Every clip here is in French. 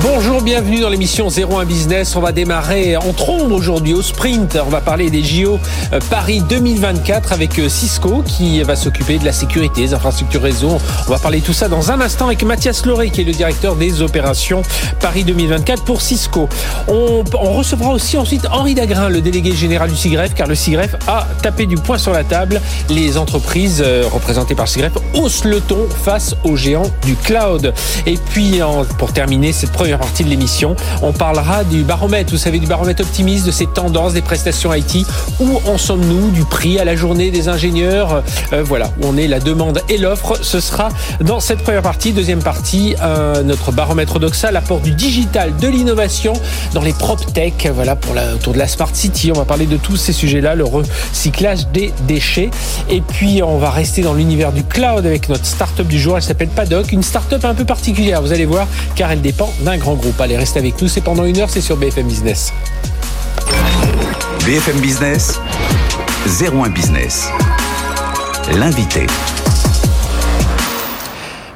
Bonjour, bienvenue dans l'émission 01 Business. On va démarrer en trombe aujourd'hui au sprint. On va parler des JO euh, Paris 2024 avec euh, Cisco qui va s'occuper de la sécurité, des infrastructures réseau. On va parler tout ça dans un instant avec Mathias Loré qui est le directeur des opérations Paris 2024 pour Cisco. On, recevra aussi ensuite Henri Dagrin, le délégué général du SIGREF, car le SIGREF a tapé du poing sur la table. Les entreprises euh, représentées par SIGREF haussent le ton face aux géants du cloud. Et puis, pour terminer cette première partie de l'émission. On parlera du baromètre, vous savez, du baromètre optimiste, de ces tendances des prestations IT. Où en sommes-nous du prix à la journée des ingénieurs euh, Voilà, où on est la demande et l'offre. Ce sera dans cette première partie. Deuxième partie, euh, notre baromètre Doxa, l'apport du digital, de l'innovation dans les prop tech. Voilà, pour la, autour de la smart city. On va parler de tous ces sujets-là, le recyclage des déchets. Et puis, on va rester dans l'univers du cloud avec notre start-up du jour. Elle s'appelle Paddock, une start-up un peu particulière, vous allez voir, car elle dépend d'un grand groupe. Allez, restez avec nous, c'est pendant une heure, c'est sur BFM Business. BFM Business, 01 Business. L'invité.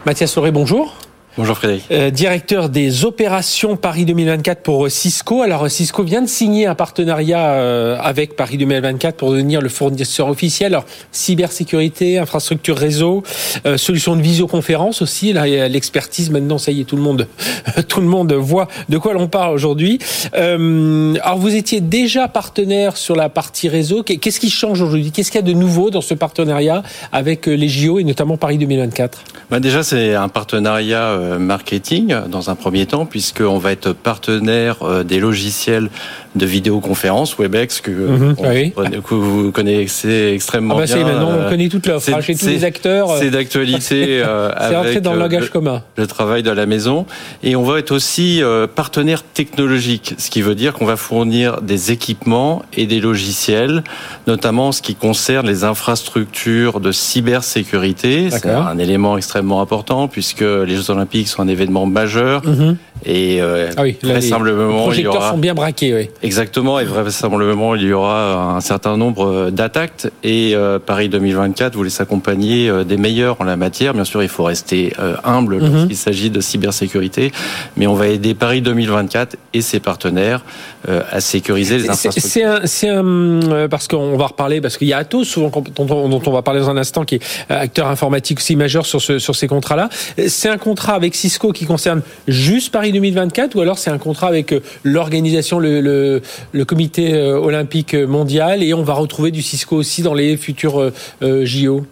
Mathias Lauré, bonjour. Bonjour Frédéric. Euh, directeur des opérations Paris 2024 pour Cisco. Alors Cisco vient de signer un partenariat euh, avec Paris 2024 pour devenir le fournisseur officiel. Alors cybersécurité, infrastructure réseau, euh, solution de visioconférence aussi. Là, l'expertise maintenant, ça y est, tout le monde, tout le monde voit de quoi l'on parle aujourd'hui. alors vous étiez déjà partenaire sur la partie réseau. Qu'est-ce qui change aujourd'hui? Qu'est-ce qu'il y a de nouveau dans ce partenariat avec les JO et notamment Paris 2024 bah Déjà, c'est un partenariat euh, marketing dans un premier temps, puisqu'on va être partenaire euh, des logiciels de vidéoconférence Webex que, mhm. vous connaissez extrêmement ah bah bien. Maintenant, on euh, connaît toute l'offre chez tous les acteurs. C'est d'actualité avec dans le langage commun. Le travail de la maison. Et on va être aussi partenaire technologique, ce qui veut dire qu'on va fournir des équipements et des logiciels, notamment ce qui concerne les infrastructures de cybersécurité. C'est un élément extrêmement important puisque les Jeux Olympiques sont un événement majeur. Mhm. Et euh, ah oui, vraisemblablement, les projecteurs sont bien braqués. Oui. Exactement, et vraisemblablement, il y aura un certain nombre euh, d'attaques. Et euh, Paris 2024 voulait s'accompagner euh, des meilleurs en la matière. Bien sûr, il faut rester humble mhm. lorsqu'il s'agit de cybersécurité, mais on va aider Paris 2024 et ses partenaires à sécuriser les infrastructures. C'est un, parce qu'on va reparler, parce qu'il y a Atos souvent dont, dont, on va parler dans un instant, qui est acteur informatique aussi majeur sur, ce, sur ces contrats-là. C'est un contrat avec Cisco qui concerne juste Paris 2024 ou alors c'est un contrat avec euh, l'organisation, le, comité euh, olympique mondial et on va retrouver du Cisco aussi dans les futurs euh, JO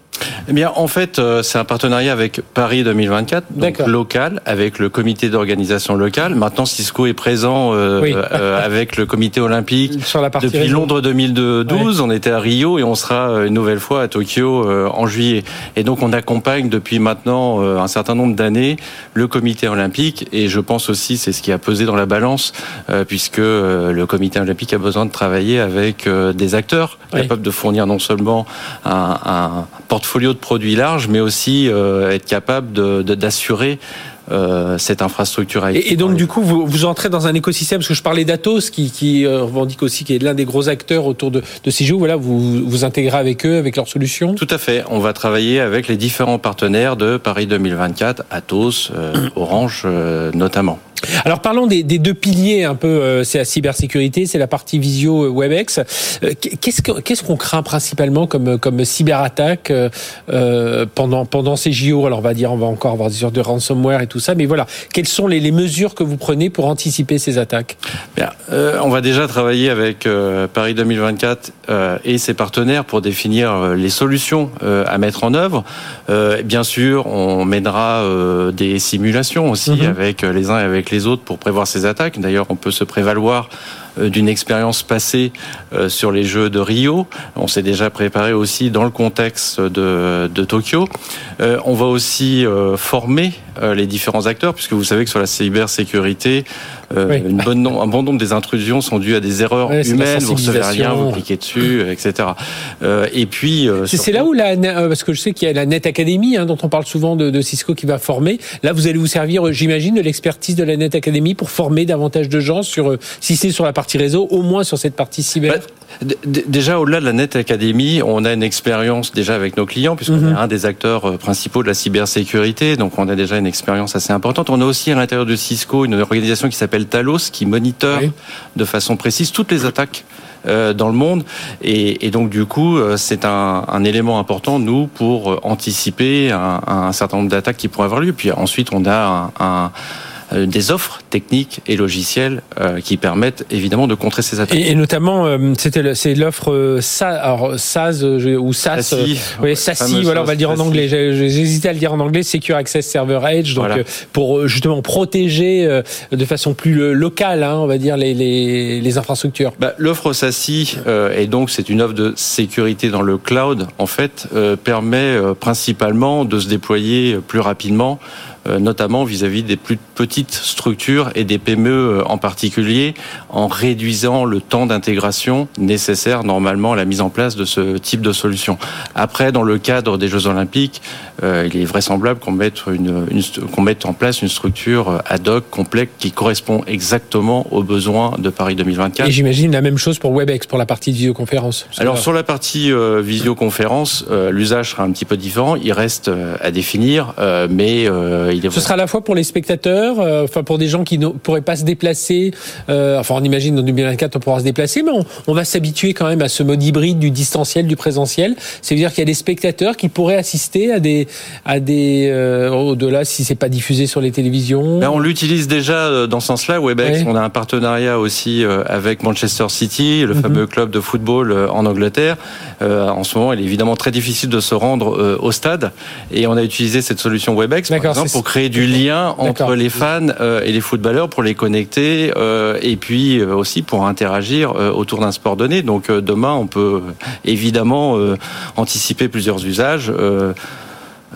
eh bien, en fait, euh, c'est un partenariat avec Paris 2024, donc local, avec le comité d'organisation local. Maintenant, Cisco est présent euh, euh, avec le comité olympique Sur la depuis Londres 2012. On était à Rio et on sera une nouvelle fois à Tokyo en juillet. Et donc, on accompagne depuis maintenant un certain nombre d'années le comité olympique. Et je pense aussi, c'est ce qui a pesé dans la balance, puisque le comité olympique a besoin de travailler avec des acteurs capables de fournir non seulement un, un portfolio de produits large, mais aussi euh, être capable d'assurer de, euh, cette infrastructure IT. Et, donc, du coup, vous, vous, entrez dans un écosystème, parce que je parlais d'Atos, qui, qui euh, revendique aussi, qui est l'un des gros acteurs autour de, de ces jeux. Voilà, vous vous intégrez avec eux, avec leurs solutions? Tout à fait. On va travailler avec les différents partenaires de Paris 2024, Atos, Orange notamment. Alors parlons des, deux piliers un peu, euh, c'est la cybersécurité, c'est la partie visio euh, WebEx. Euh, qu'est-ce qu'on craint principalement comme comme cyberattaque pendant pendant ces JO Alors on va dire on va encore avoir des sortes de ransomware et tout ça, mais voilà, quelles sont les, mesures que vous prenez pour anticiper ces attaques? Bien, on va déjà travailler avec Paris 2024 et ses partenaires pour définir les solutions à mettre en œuvre. bien sûr, on mènera des simulations aussi mm-hmm. avec les uns et avec les autres pour prévoir ces attaques. D'ailleurs, on peut se prévaloir d'une expérience passée euh, sur les Jeux de Rio. On s'est déjà préparé aussi dans le contexte de, de Tokyo. Euh, on va aussi former les différents acteurs, puisque vous savez que sur la cybersécurité, une bonne un bon nombre des intrusions sont dues à des erreurs humaines. Vous recevez un lien, vous cliquez dessus, etc. et puis c'est là où la parce que je sais qu'il y a la Net Academy hein, dont on parle souvent de, de, Cisco qui va former. Là, vous allez vous servir, j'imagine, de l'expertise de la Net Academy pour former davantage de gens sur si c'est sur la partie réseau, au moins sur cette partie cyber bah, Déjà, au-delà de la Net Academy, on a une expérience déjà avec nos clients, puisqu'on mhm. est un des acteurs euh, principaux de la cybersécurité, donc on a déjà une expérience assez importante. On a aussi à l'intérieur de Cisco une organisation qui s'appelle Talos, qui monitore de façon précise toutes les attaques euh, dans le monde. Et, donc du coup, euh, c'est un, élément important, nous, pour anticiper un, certain nombre d'attaques qui pourraient avoir lieu. Puis ensuite, on a un des offres techniques et logicielles euh, qui permettent évidemment de contrer ces attaques. Et, notamment, euh, c'était c'est l'offre SaaS ou SaaS, oui, SASI, voilà, on va le dire en anglais. J'hésitais à le dire en anglais, Secure Access Server Edge, donc pour justement protéger de façon plus locale, hein, on va dire les, les, les infrastructures. Bah, l'offre SASI, et donc c'est une offre de sécurité dans le cloud, en fait, permet principalement de se déployer plus rapidement euh, notamment vis-à-vis des plus petites structures et des PME euh, en particulier, en réduisant le temps d'intégration nécessaire normalement à la mise en place de ce type de solution. Après, dans le cadre des Jeux Olympiques, euh, il est vraisemblable qu'on mette, une, qu'on mette en place une structure ad hoc, complète, qui correspond exactement aux besoins de Paris 2024. Et j'imagine la même chose pour WebEx, pour la partie de visioconférence. Alors sur la partie visioconférence, l'usage sera un petit peu différent. Il reste à définir, mais ce sera à la fois pour les spectateurs, euh, enfin pour des gens qui ne pourraient pas se déplacer. Euh, enfin, on imagine dans 2024 on pourra se déplacer, mais on, va s'habituer quand même à ce mode hybride du distanciel, du présentiel. C'est-à-dire qu'il y a des spectateurs qui pourraient assister à des, à des euh, au-delà si c'est pas diffusé sur les télévisions. Ben, on l'utilise déjà dans ce sens-là. Webex, on a un partenariat aussi avec Manchester City, le mhm. fameux club de football en Angleterre. en ce moment, il est évidemment très difficile de se rendre au stade, et on a utilisé cette solution Webex par exemple pour créer du lien entre les fans euh, et les footballeurs, pour les connecter, euh, et puis euh, aussi pour interagir autour d'un sport donné. Donc demain, on peut évidemment anticiper plusieurs usages.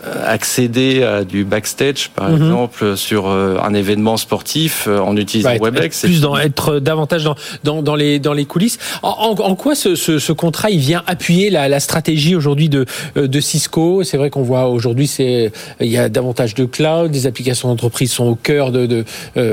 Euh, accéder à du backstage, par mhm. exemple, sur euh, un événement sportif euh, en utilisant WebEx. Plus dans, être davantage dans, dans, dans, les, dans les coulisses. En, en, quoi ce, ce, ce, contrat il vient appuyer la, la stratégie aujourd'hui de, de Cisco? C'est vrai qu'on voit aujourd'hui c'est il y a davantage de cloud, des applications d'entreprise sont au cœur de, de,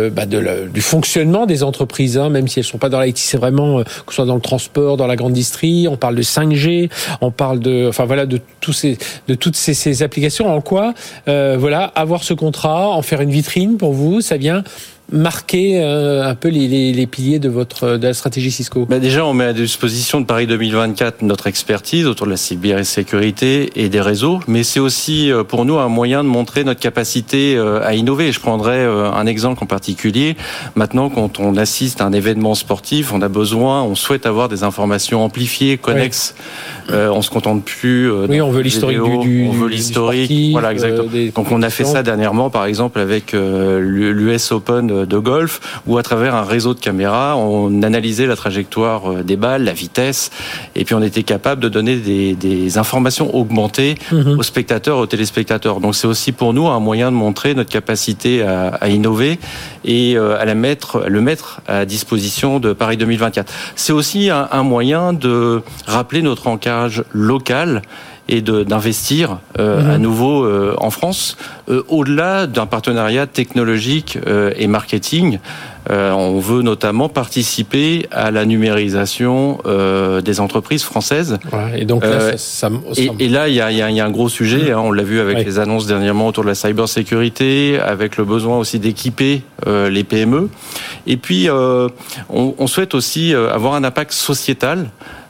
bah de du fonctionnement des entreprises, hein, même si elles sont pas dans l'IT, c'est vraiment que ce soit dans le transport, dans la grande industrie. On parle de 5G, on parle de, enfin voilà, de tous ces, de toutes ces, ces applications en quoi, euh, voilà, avoir ce contrat, en faire une vitrine pour vous, ça vient marquer euh, un peu les, les, piliers de votre de la stratégie Cisco? Bah Déjà, on met à disposition de Paris 2024 notre expertise autour de la cybersécurité et des réseaux, mais c'est aussi euh, pour nous un moyen de montrer notre capacité euh, à innover. Je prendrai un exemple en particulier. Maintenant, quand on assiste à un événement sportif, on a besoin, on souhaite avoir des informations amplifiées, connexes. on se contente plus. oui, on veut l'historique du, on veut l'historique. Voilà, exactement. Donc, on a fait ça dernièrement, par exemple, avec l'US Open de golf, où à travers un réseau de caméras, on analysait la trajectoire euh, des balles, la vitesse, et puis on était capable de donner des, informations augmentées mhm. aux spectateurs, aux téléspectateurs. Donc c'est aussi pour nous un moyen de montrer notre capacité à, innover et euh, à la mettre, le mettre à disposition de Paris 2024. C'est aussi un, un moyen de rappeler notre ancrage local et d'investir mhm. à nouveau en France, au-delà d'un partenariat technologique et marketing. Euh, on veut notamment participer à la numérisation euh, des entreprises françaises. et donc là, euh, ça, et, là, il y a, y a, un gros sujet. Hein, on l'a vu avec les annonces dernièrement autour de la cybersécurité, avec le besoin aussi d'équiper les PME. Et puis, on, on, souhaite aussi avoir un impact sociétal.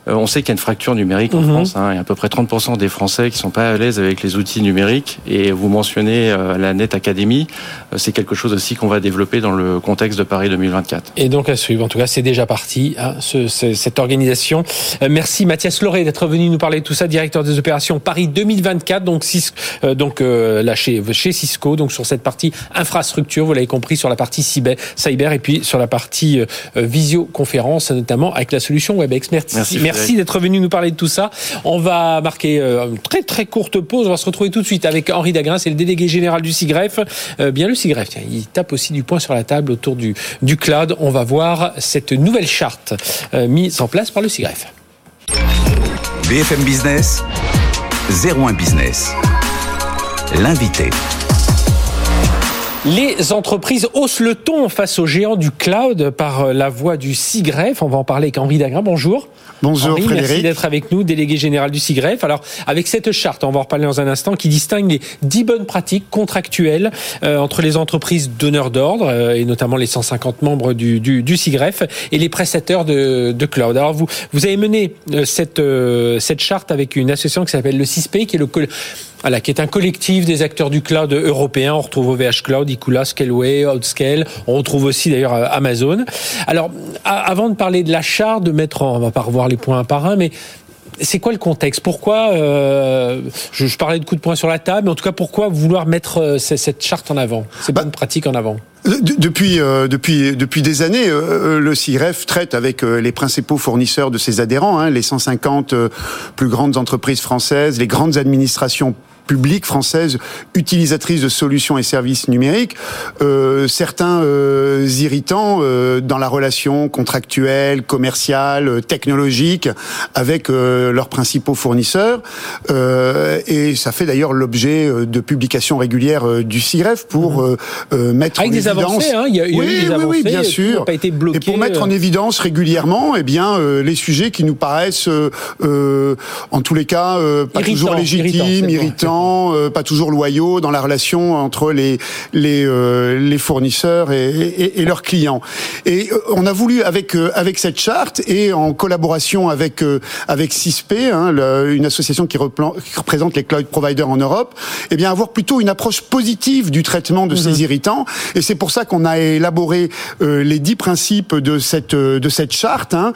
Euh, on sait qu'il y a une fracture numérique en mhm. France. Hein. Il y a à peu près 30% des Français qui sont pas à l'aise avec les outils numériques. Et vous mentionnez euh, la Net Academy. Euh, c'est quelque chose aussi qu'on va développer dans le contexte de Paris 2024. Et donc à suivre. En tout cas, c'est déjà parti, hein, cette organisation. merci Mathias Lauré d'être venu nous parler de tout ça, directeur des opérations Paris 2024. Donc, donc là chez, chez Cisco, donc sur cette partie infrastructure, vous l'avez compris, sur la partie cyber, cyber et puis sur la partie visioconférence, notamment avec la solution WebEx. Merci. merci Merci d'être venu nous parler de tout ça. On va marquer euh, une très très courte pause. On va se retrouver tout de suite avec Henri Dagrin, c'est le délégué général du SIGREF. Euh, bien le SIGREF, tiens, il tape aussi du poing sur la table autour du, du cloud. On va voir cette nouvelle charte euh, mise en place par le SIGREF. BFM Business, 01 Business. L'invité. Les entreprises haussent le ton face aux géants du cloud par la voix du SIGREF. On va en parler avec Henri Dagrin. Bonjour. Bonjour Frédéric. Merci d'être avec nous, délégué général du SIGREF. Alors, avec cette charte, on va en reparler dans un instant, qui distingue les 10 bonnes pratiques contractuelles euh, entre les entreprises donneurs d'ordre, euh, et notamment les 150 membres du, du, du SIGREF, et les prestataires de, de cloud. Alors, vous, vous avez mené euh, cette, cette charte avec une association qui s'appelle le CISP, qui est le voilà, qui est un collectif des acteurs du cloud européen. On retrouve OVH Cloud, Icula, Scaleway, Outscale. On retrouve aussi d'ailleurs euh, Amazon. Alors, avant de parler de la charte, de mettre, en, on va pas revoir les points un par un, mais c'est quoi le contexte? Pourquoi euh, je, je, parlais de coups de poing sur la table, mais en tout cas, pourquoi vouloir mettre euh, cette charte en avant, ces bah, bonnes pratiques en avant depuis, euh, depuis, depuis des années, le CIREF traite avec les principaux fournisseurs de ses adhérents, hein, les 150 plus grandes entreprises françaises, les grandes administrations publique française utilisatrice de solutions et services numériques, euh, certains euh, irritants euh, dans la relation contractuelle, commerciale, technologique avec euh, leurs principaux fournisseurs. Euh, et ça fait d'ailleurs l'objet de publications régulières du CIREF pour mmh. mettre avec en des évidence. Avancées, hein, il y a, oui, des avancées, oui, bien sûr. Pas été bloqué, et pour mettre en évidence régulièrement, eh bien, les sujets qui nous paraissent, en tous les cas, pas irritant, toujours légitimes, irritants euh, pas toujours loyaux dans la relation entre les les, euh, les fournisseurs et, et, et, leurs clients. Et euh, on a voulu avec avec cette charte et en collaboration avec avec CISP, hein, une association qui, représente les cloud providers en Europe, eh bien avoir plutôt une approche positive du traitement de ces mhm. irritants. Et c'est pour ça qu'on a élaboré les dix principes de cette de cette charte, hein,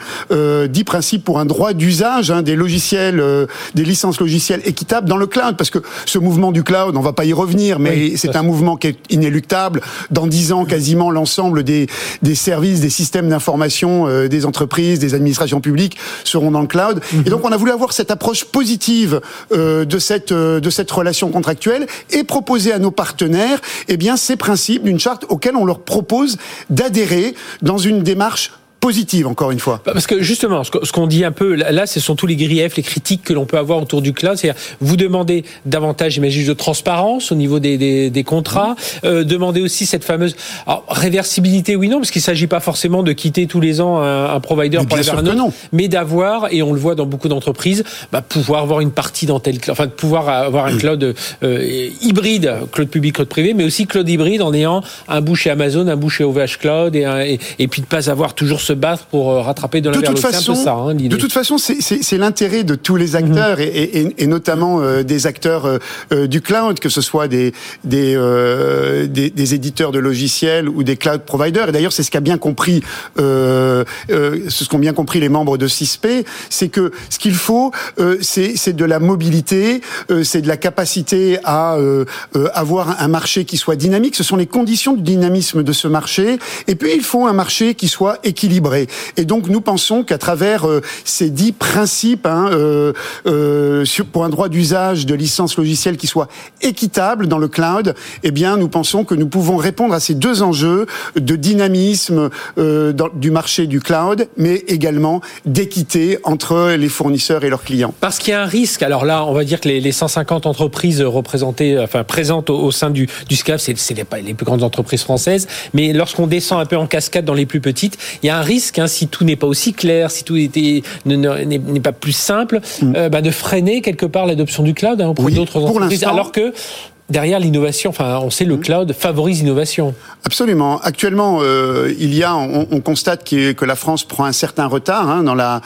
dix principes pour un droit d'usage hein, des logiciels, des licences logicielles équitables dans le cloud, parce que ce mouvement du cloud, on va pas y revenir, mais c'est un mouvement qui est inéluctable. Dans dix ans, quasiment l'ensemble des, des services, des systèmes d'information euh, des entreprises, des administrations publiques seront dans le cloud. Et mhm. donc, on a voulu avoir cette approche positive euh, de cette euh, de cette relation contractuelle et proposer à nos partenaires, eh bien, ces principes d'une charte auxquels on leur propose d'adhérer dans une démarche positive, encore une fois. Bah, parce que justement, ce qu'on dit un peu là, ce sont tous les griefs, les critiques que l'on peut avoir autour du cloud. C'est-à-dire, vous demandez davantage, j'imagine, de transparence au niveau des, des, des contrats. Euh, demandez aussi cette fameuse alors, réversibilité, oui, non, parce qu'il ne s'agit pas forcément de quitter tous les ans un, un provider mais pour aller vers un autre, mais d'avoir, et on le voit dans beaucoup d'entreprises, bah, pouvoir avoir une partie dans tel enfin de pouvoir avoir un mmh. cloud euh, hybride, cloud public, cloud privé, mais aussi cloud hybride en ayant un bout chez Amazon, un bout chez OVH Cloud, et, et, et puis de pas avoir toujours ce battre pour euh, rattraper de la de toute façon, ça, hein, De toute façon, c'est l'intérêt de tous les acteurs mhm. et, et, et, notamment euh, des acteurs euh, du cloud, que ce soit des des, des, des éditeurs de logiciels ou des cloud providers. Et d'ailleurs, c'est ce qu'a bien compris, euh, ce qu'ont bien compris les membres de CISP, c'est que ce qu'il faut, c'est de la mobilité, c'est de la capacité à avoir un marché qui soit dynamique. Ce sont les conditions du dynamisme de ce marché. Et puis, il faut un marché qui soit équilibré Et donc nous pensons qu'à travers ces dix principes hein, pour un droit d'usage de licence logicielle qui soit équitable dans le cloud, eh bien nous pensons que nous pouvons répondre à ces deux enjeux de dynamisme du marché du cloud, mais également d'équité entre les fournisseurs et leurs clients. Parce qu'il y a un risque. Alors là, on va dire que les, 150 entreprises représentées, enfin présentes au, sein du, du SCAF, c'est les, les plus grandes entreprises françaises. Mais lorsqu'on descend un peu en cascade dans les plus petites, il y a un risque, hein, si tout n'est pas aussi clair, si tout n'est pas plus simple, mm. euh, bah, de freiner quelque part l'adoption du cloud hein, auprès d'autres entreprises. Alors que derrière l'innovation, enfin, on sait le mm. cloud favorise l'innovation. Absolument. Actuellement, euh, il y a, on, on constate que la France prend un certain retard hein, dans la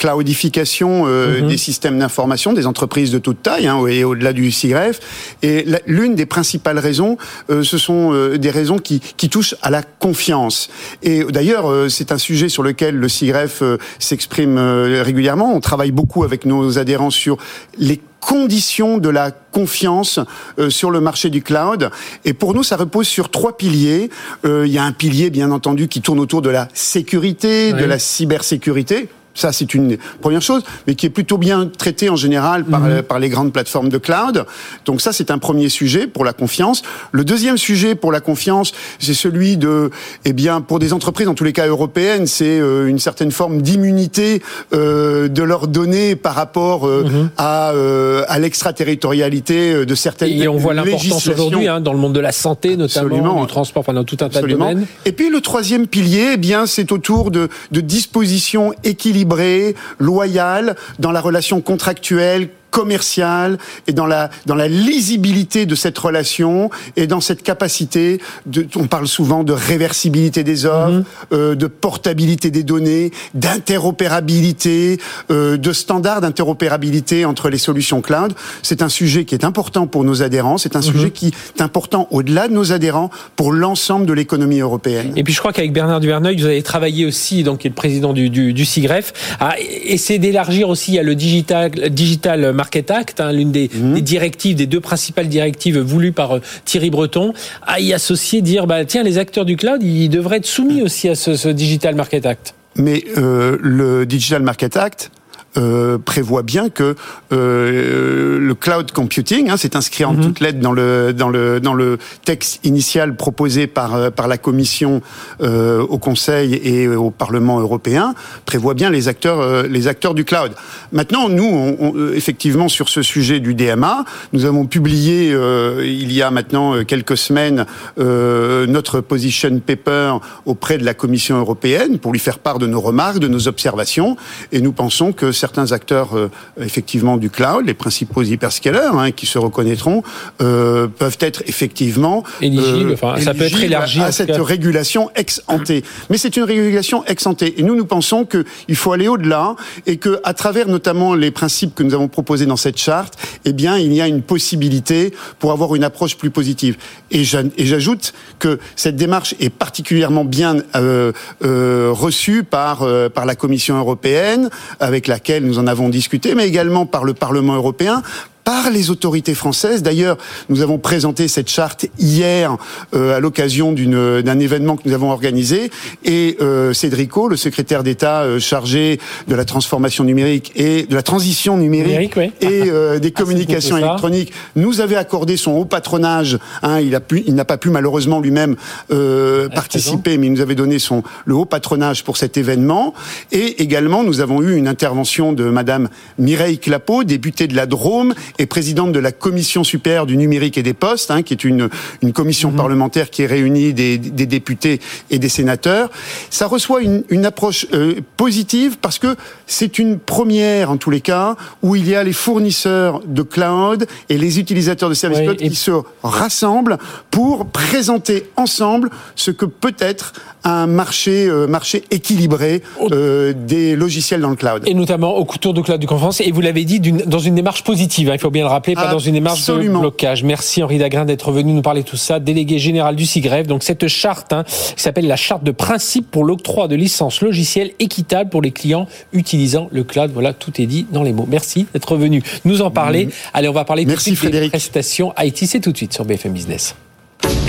cloudification euh, mhm. des systèmes d'information des entreprises de toute taille hein, et au-delà du SIGREF. Et l'une des principales raisons, euh, ce sont euh, des raisons qui, qui touchent à la confiance. Et d'ailleurs, c'est un sujet sur lequel le SIGREF s'exprime régulièrement. On travaille beaucoup avec nos adhérents sur les conditions de la confiance sur le marché du cloud. Et pour nous, ça repose sur trois piliers. il y a un pilier, bien entendu, qui tourne autour de la sécurité, de la cybersécurité ça, c'est une première chose, mais qui est plutôt bien traité en général par, mhm. par les grandes plateformes de cloud. Donc ça, c'est un premier sujet pour la confiance. Le deuxième sujet pour la confiance, c'est celui de, eh bien, pour des entreprises, en tous les cas européennes, c'est euh, une certaine forme d'immunité euh, de leurs données par rapport euh, mhm. à, euh, à l'extraterritorialité de certaines Et on voit l'importance aujourd'hui hein, dans le monde de la santé, notamment du transport, enfin dans tout un tas de domaines. Et puis le troisième pilier, eh bien, c'est autour de, de dispositions équilibrées équilibré, loyal dans la relation contractuelle commerciale et dans la dans la lisibilité de cette relation et dans cette capacité de on parle souvent de réversibilité des offres, mhm. euh, de portabilité des données, d'interopérabilité, euh, de standards d'interopérabilité entre les solutions cloud. C'est un sujet qui est important pour nos adhérents, c'est un sujet mhm. qui est important au-delà de nos adhérents pour l'ensemble de l'économie européenne. Et puis je crois qu'avec Bernard Duverneuil, vous avez travaillé aussi donc qui est le président du du, du CIGREF à essayer d'élargir aussi à le digital digital Market Act, hein, l'une mhm. des, directives, des deux principales directives voulues par euh, Thierry Breton, à y associer, dire bah tiens les acteurs du cloud, ils devraient être soumis aussi à ce, Digital Market Act. Mais euh, le Digital Market Act, euh, prévoit bien que euh, le cloud computing, hein, c'est inscrit en mhm. toutes lettres dans le dans le dans le texte initial proposé par euh, par la Commission euh, au Conseil et au Parlement européen, prévoit bien les acteurs euh, les acteurs du cloud. Maintenant, nous, on, effectivement, sur ce sujet du DMA, nous avons publié il y a maintenant quelques semaines notre position paper auprès de la Commission européenne pour lui faire part de nos remarques, de nos observations, et nous pensons que certains acteurs euh, effectivement du cloud, les principaux hyperscalers, hein, qui se reconnaîtront, euh, peuvent être effectivement éligibles. Enfin, ça peut être élargi à, cette régulation ex ante. Mais c'est une régulation ex ante, et nous nous pensons qu'il faut aller au-delà et que à travers notamment les principes que nous avons proposés dans cette charte, eh bien il y a une possibilité pour avoir une approche plus positive. Et j'ajoute que cette démarche est particulièrement bien euh, euh, reçue par euh, par la Commission européenne, avec laquelle nous en avons discuté, mais également par le Parlement européen, par les autorités françaises. D'ailleurs, nous avons présenté cette charte hier euh, à l'occasion d'un événement que nous avons organisé et euh, Cédrico, le secrétaire d'État euh, chargé de la transformation numérique et de la transition numérique, et euh, des ah, communications électroniques, nous avait accordé son haut patronage. Hein, il a pu, il n'a pas pu malheureusement lui-même euh, participer, mais il nous avait donné son le haut patronage pour cet événement. Et également, nous avons eu une intervention de Madame Mireille Clapeau, députée de la Drôme est présidente de la commission supérieure du numérique et des postes, hein, qui est une, une commission mhm. parlementaire qui réunit des, des, députés et des sénateurs. Ça reçoit une, une approche euh, positive parce que c'est une première, en tous les cas, où il y a les fournisseurs de cloud et les utilisateurs de services cloud qui se rassemblent pour présenter ensemble ce que peut être un marché, euh, marché équilibré euh, des logiciels dans le cloud. Et notamment au couture de cloud du conférence. Et vous l'avez dit, dans une démarche positive. Hein, il faut bien le rappeler, pas dans une démarche de blocage. Merci Henri Dagrin d'être venu nous parler de tout ça, délégué général du CIGREF. Donc cette charte hein, qui s'appelle la charte de principe pour l'octroi de licences logicielles équitables pour les clients utilisant le cloud. Voilà, tout est dit dans les mots. Merci d'être venu nous en parler. Mmh. Allez, on va parler Merci, tout des prestations IT. C'est tout de suite sur BFM Business.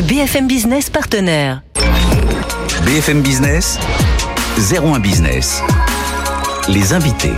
BFM Business partenaire. BFM Business, 01 Business. Les invités.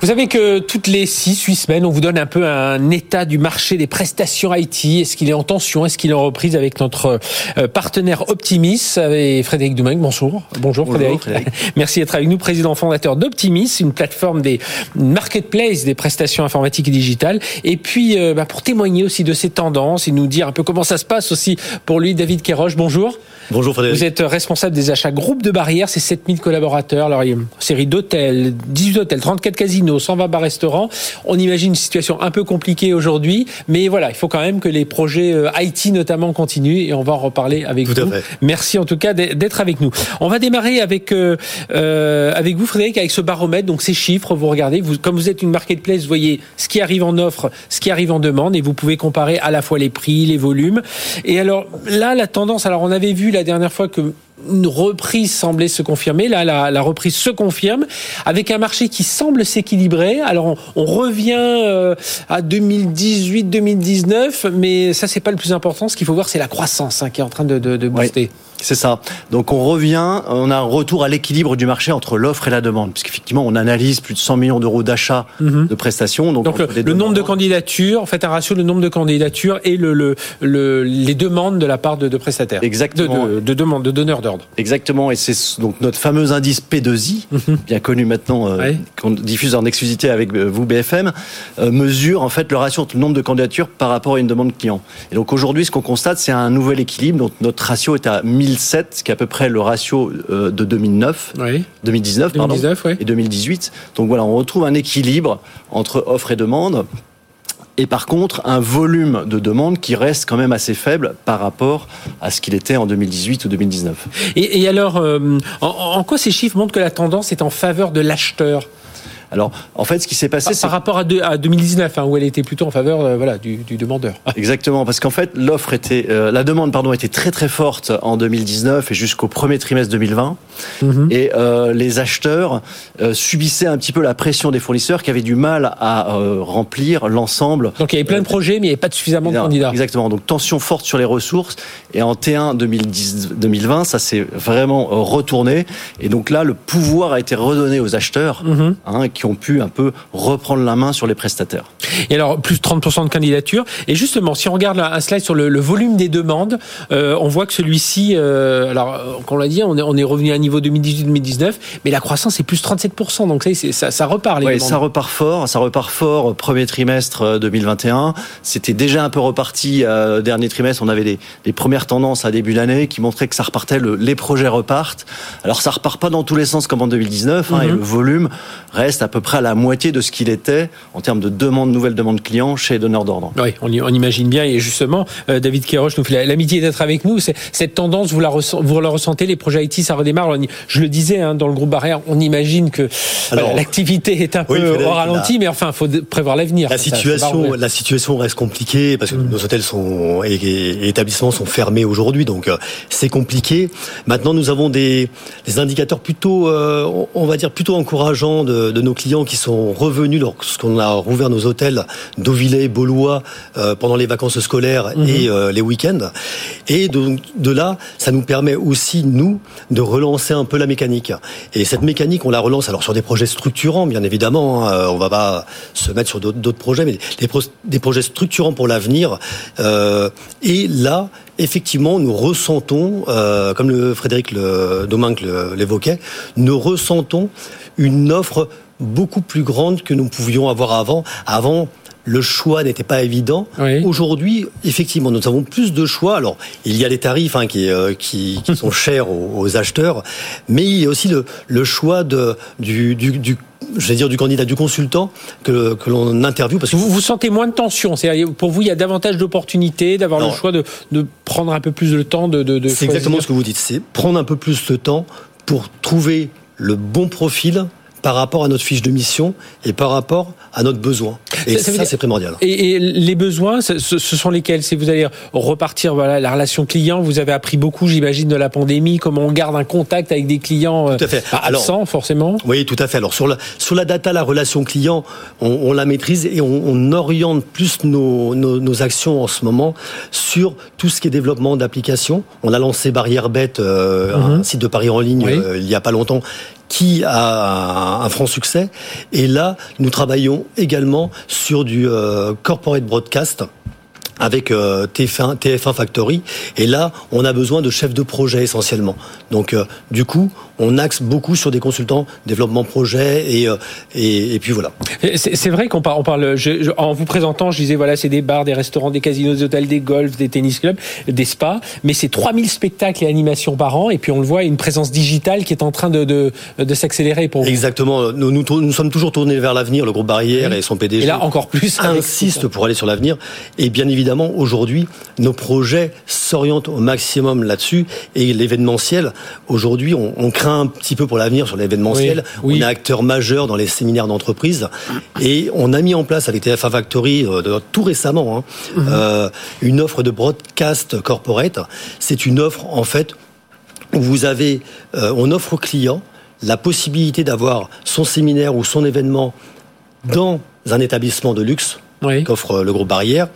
Vous savez que toutes les 6, 8 semaines, on vous donne un peu un état du marché des prestations IT. Est-ce qu'il est en tension? Est-ce qu'il est en reprise avec notre euh, partenaire Optimis? Et Frédéric Dumain Bonjour. Bonjour, Frédéric. Merci d'être avec nous, président fondateur d'Optimis, une plateforme des marketplaces des prestations informatiques et digitales. Et puis, euh, bah, pour témoigner aussi de ces tendances et nous dire un peu comment ça se passe aussi pour lui, David Kéroche. Bonjour. Bonjour Frédéric. Vous êtes responsable des achats groupe de barrières, c'est 7000 collaborateurs. Alors, il y a une série d'hôtels, 18 hôtels, 34 casinos, 120 bars restaurants. On imagine une situation un peu compliquée aujourd'hui, mais voilà, il faut quand même que les projets euh, IT notamment continuent et on va en reparler avec Tout vous. Merci en tout cas d'être avec nous. On va démarrer avec euh, euh, avec vous Frédéric avec ce baromètre, donc ces chiffres, vous regardez, vous, comme vous êtes une marketplace, vous voyez ce qui arrive en offre, ce qui arrive en demande et vous pouvez comparer à la fois les prix, les volumes. Et alors là, la tendance, alors on avait vu la dernière fois que une reprise semblait se confirmer. Là, la, la, reprise se confirme avec un marché qui semble s'équilibrer. Alors, on, on revient euh, à 2018-2019, mais ça, c'est pas le plus important. Ce qu'il faut voir, c'est la croissance hein, qui est en train de, de, de booster. C'est ça. Donc on revient, on a un retour à l'équilibre du marché entre l'offre et la demande, puisqu'effectivement on analyse plus de 100 millions d'euros d'achats mm -hmm. de prestations. Donc, donc le, le nombre de candidatures, en fait un ratio le nombre de candidatures et le, le, le les demandes de la part de, de prestataires. Exactement. De, de, de demandes, de donneurs d'ordre. Exactement. Et c'est donc notre fameux indice P2I, mm -hmm. bien connu maintenant, euh, ouais. qu'on diffuse en exclusivité avec vous BFM, euh, mesure en fait le ratio entre le nombre de candidatures par rapport à une demande client. Et donc aujourd'hui, ce qu'on constate, c'est un nouvel équilibre. Donc notre ratio est à 1000 2007, qui est à peu près le ratio euh, de 2009, oui. 2019, 2019 pardon, oui. et 2018. Donc voilà, on retrouve un équilibre entre offre et demande. Et par contre, un volume de demande qui reste quand même assez faible par rapport à ce qu'il était en 2018 ou 2019. Et, et alors, euh, en, en quoi ces chiffres montrent que la tendance est en faveur de l'acheteur? Alors, en fait, ce qui s'est passé, par, par rapport à, de, à 2019, hein, où elle était plutôt en faveur, euh, voilà, du, du, demandeur. Exactement, parce qu'en fait, l'offre était, euh, la demande, pardon, était très très forte en 2019 et jusqu'au premier trimestre 2020, mm -hmm. et euh, les acheteurs euh, subissaient un petit peu la pression des fournisseurs qui avaient du mal à euh, remplir l'ensemble. Donc il y avait plein de projets, mais il n'y avait pas suffisamment de candidats. Exactement. Donc tension forte sur les ressources, et en T1 2010, 2020, ça s'est vraiment retourné, et donc là, le pouvoir a été redonné aux acheteurs. Mm -hmm. hein, qui ont pu un peu reprendre la main sur les prestataires. Et alors, plus de 30% de candidatures. Et justement, si on regarde un slide sur le, le volume des demandes, euh, on voit que celui-ci, euh, alors, qu'on l'a dit, on est, on est revenu à un niveau 2018-2019, mais la croissance est plus 37%. Donc ça, ça, ça repart. Les demandes. ça repart fort. Ça repart fort premier trimestre 2021. C'était déjà un peu reparti euh, dernier trimestre. On avait des premières tendances à début d'année qui montraient que ça repartait, le, les projets repartent. Alors, ça repart pas dans tous les sens comme en 2019, hein, mm -hmm. et le volume reste à peu près à la moitié de ce qu'il était en termes de demandes, nouvelles demandes clients chez donneurs d'ordre. Oui, on, on, imagine bien. Et justement, euh, David Kéroche nous fait l'amitié d'être avec nous. Cette tendance, vous la, vous la ressentez, les projets IT, ça redémarre. Je le disais, hein, dans le groupe Barrière, on imagine que voilà, l'activité est un peu au ralenti, mais enfin, il faut prévoir l'avenir. La situation, la situation reste compliquée parce que mmh. nos hôtels sont, et, et établissements sont fermés aujourd'hui, donc euh, c'est compliqué. Maintenant, nous avons des, des indicateurs plutôt, euh, on va dire, plutôt encourageants de, de nos clients qui sont revenus lorsqu'on a rouvert nos hôtels d'Auvillers, Beaulois euh, pendant les vacances scolaires mmh. et euh, les week-ends. Et de, de, là, ça nous permet aussi, nous, de relancer un peu la mécanique. Et cette mécanique, on la relance alors sur des projets structurants, bien évidemment. Hein, on va pas se mettre sur d'autres projets, mais des, pro des, projets structurants pour l'avenir. Euh, et là, effectivement, nous ressentons, euh, comme le Frédéric le, Domingue l'évoquait, nous ressentons une offre beaucoup plus grande que nous pouvions avoir avant. Avant, le choix n'était pas évident. Oui. Aujourd'hui, effectivement, nous avons plus de choix. Alors, il y a les tarifs hein, qui, euh, qui, qui, sont chers aux, aux, acheteurs, mais il y a aussi le, le choix de, du, du, du je vais dire du candidat, du consultant que, que l'on interviewe. Parce que vous, vous sentez moins de tension. Pour vous, il y a davantage d'opportunités, d'avoir le choix de, de, prendre un peu plus de temps de. de, de c'est exactement ce que vous dites. C'est prendre un peu plus de temps pour trouver le bon profil par rapport à notre fiche de mission et par rapport à notre besoin. Et ça, c'est primordial. Et, les besoins, ce, sont lesquels? Si vous allez repartir, voilà, la relation client, vous avez appris beaucoup, j'imagine, de la pandémie, comment on garde un contact avec des clients tout à fait. Alors, forcément. Oui, tout à fait. Alors sur la, sur la data, la relation client, on, la maîtrise et on, oriente plus nos, nos, actions en ce moment sur tout ce qui est développement d'applications. On a lancé Barrière Bête, euh, un mhm. site de paris en ligne, euh, il y a pas longtemps, qui a un franc succès. Et là, nous travaillons également sur du euh, corporate broadcast avec euh, TF1, TF1 Factory. Et là, on a besoin de chefs de projet essentiellement. Donc, euh, du coup, on axe beaucoup sur des consultants développement projet et euh, et, puis voilà. C'est vrai qu'on parle, on parle en vous présentant, je disais voilà, c'est des bars, des restaurants, des casinos, des hôtels, des golfs, des tennis clubs, des spas, mais c'est 3000 spectacles et animations par an et puis on le voit, une présence digitale qui est en train de de, de s'accélérer pour Exactement. Nous, nous, nous sommes toujours tournés vers l'avenir, le groupe Barrière et son PDG. Et là encore plus insiste pour aller sur l'avenir et bien évidemment aujourd'hui nos projets s'orientent au maximum là-dessus et l'événementiel aujourd'hui on, on craint un petit peu pour l'avenir sur l'événementiel. On est acteur majeur dans les séminaires d'entreprise et on a mis en place avec TFA Factory euh, tout récemment hein, mhm. euh, une offre de broadcast corporate. C'est une offre en fait où vous avez, euh, on offre aux clients la possibilité d'avoir son séminaire ou son événement dans un établissement de luxe qu'offre le groupe Barrière,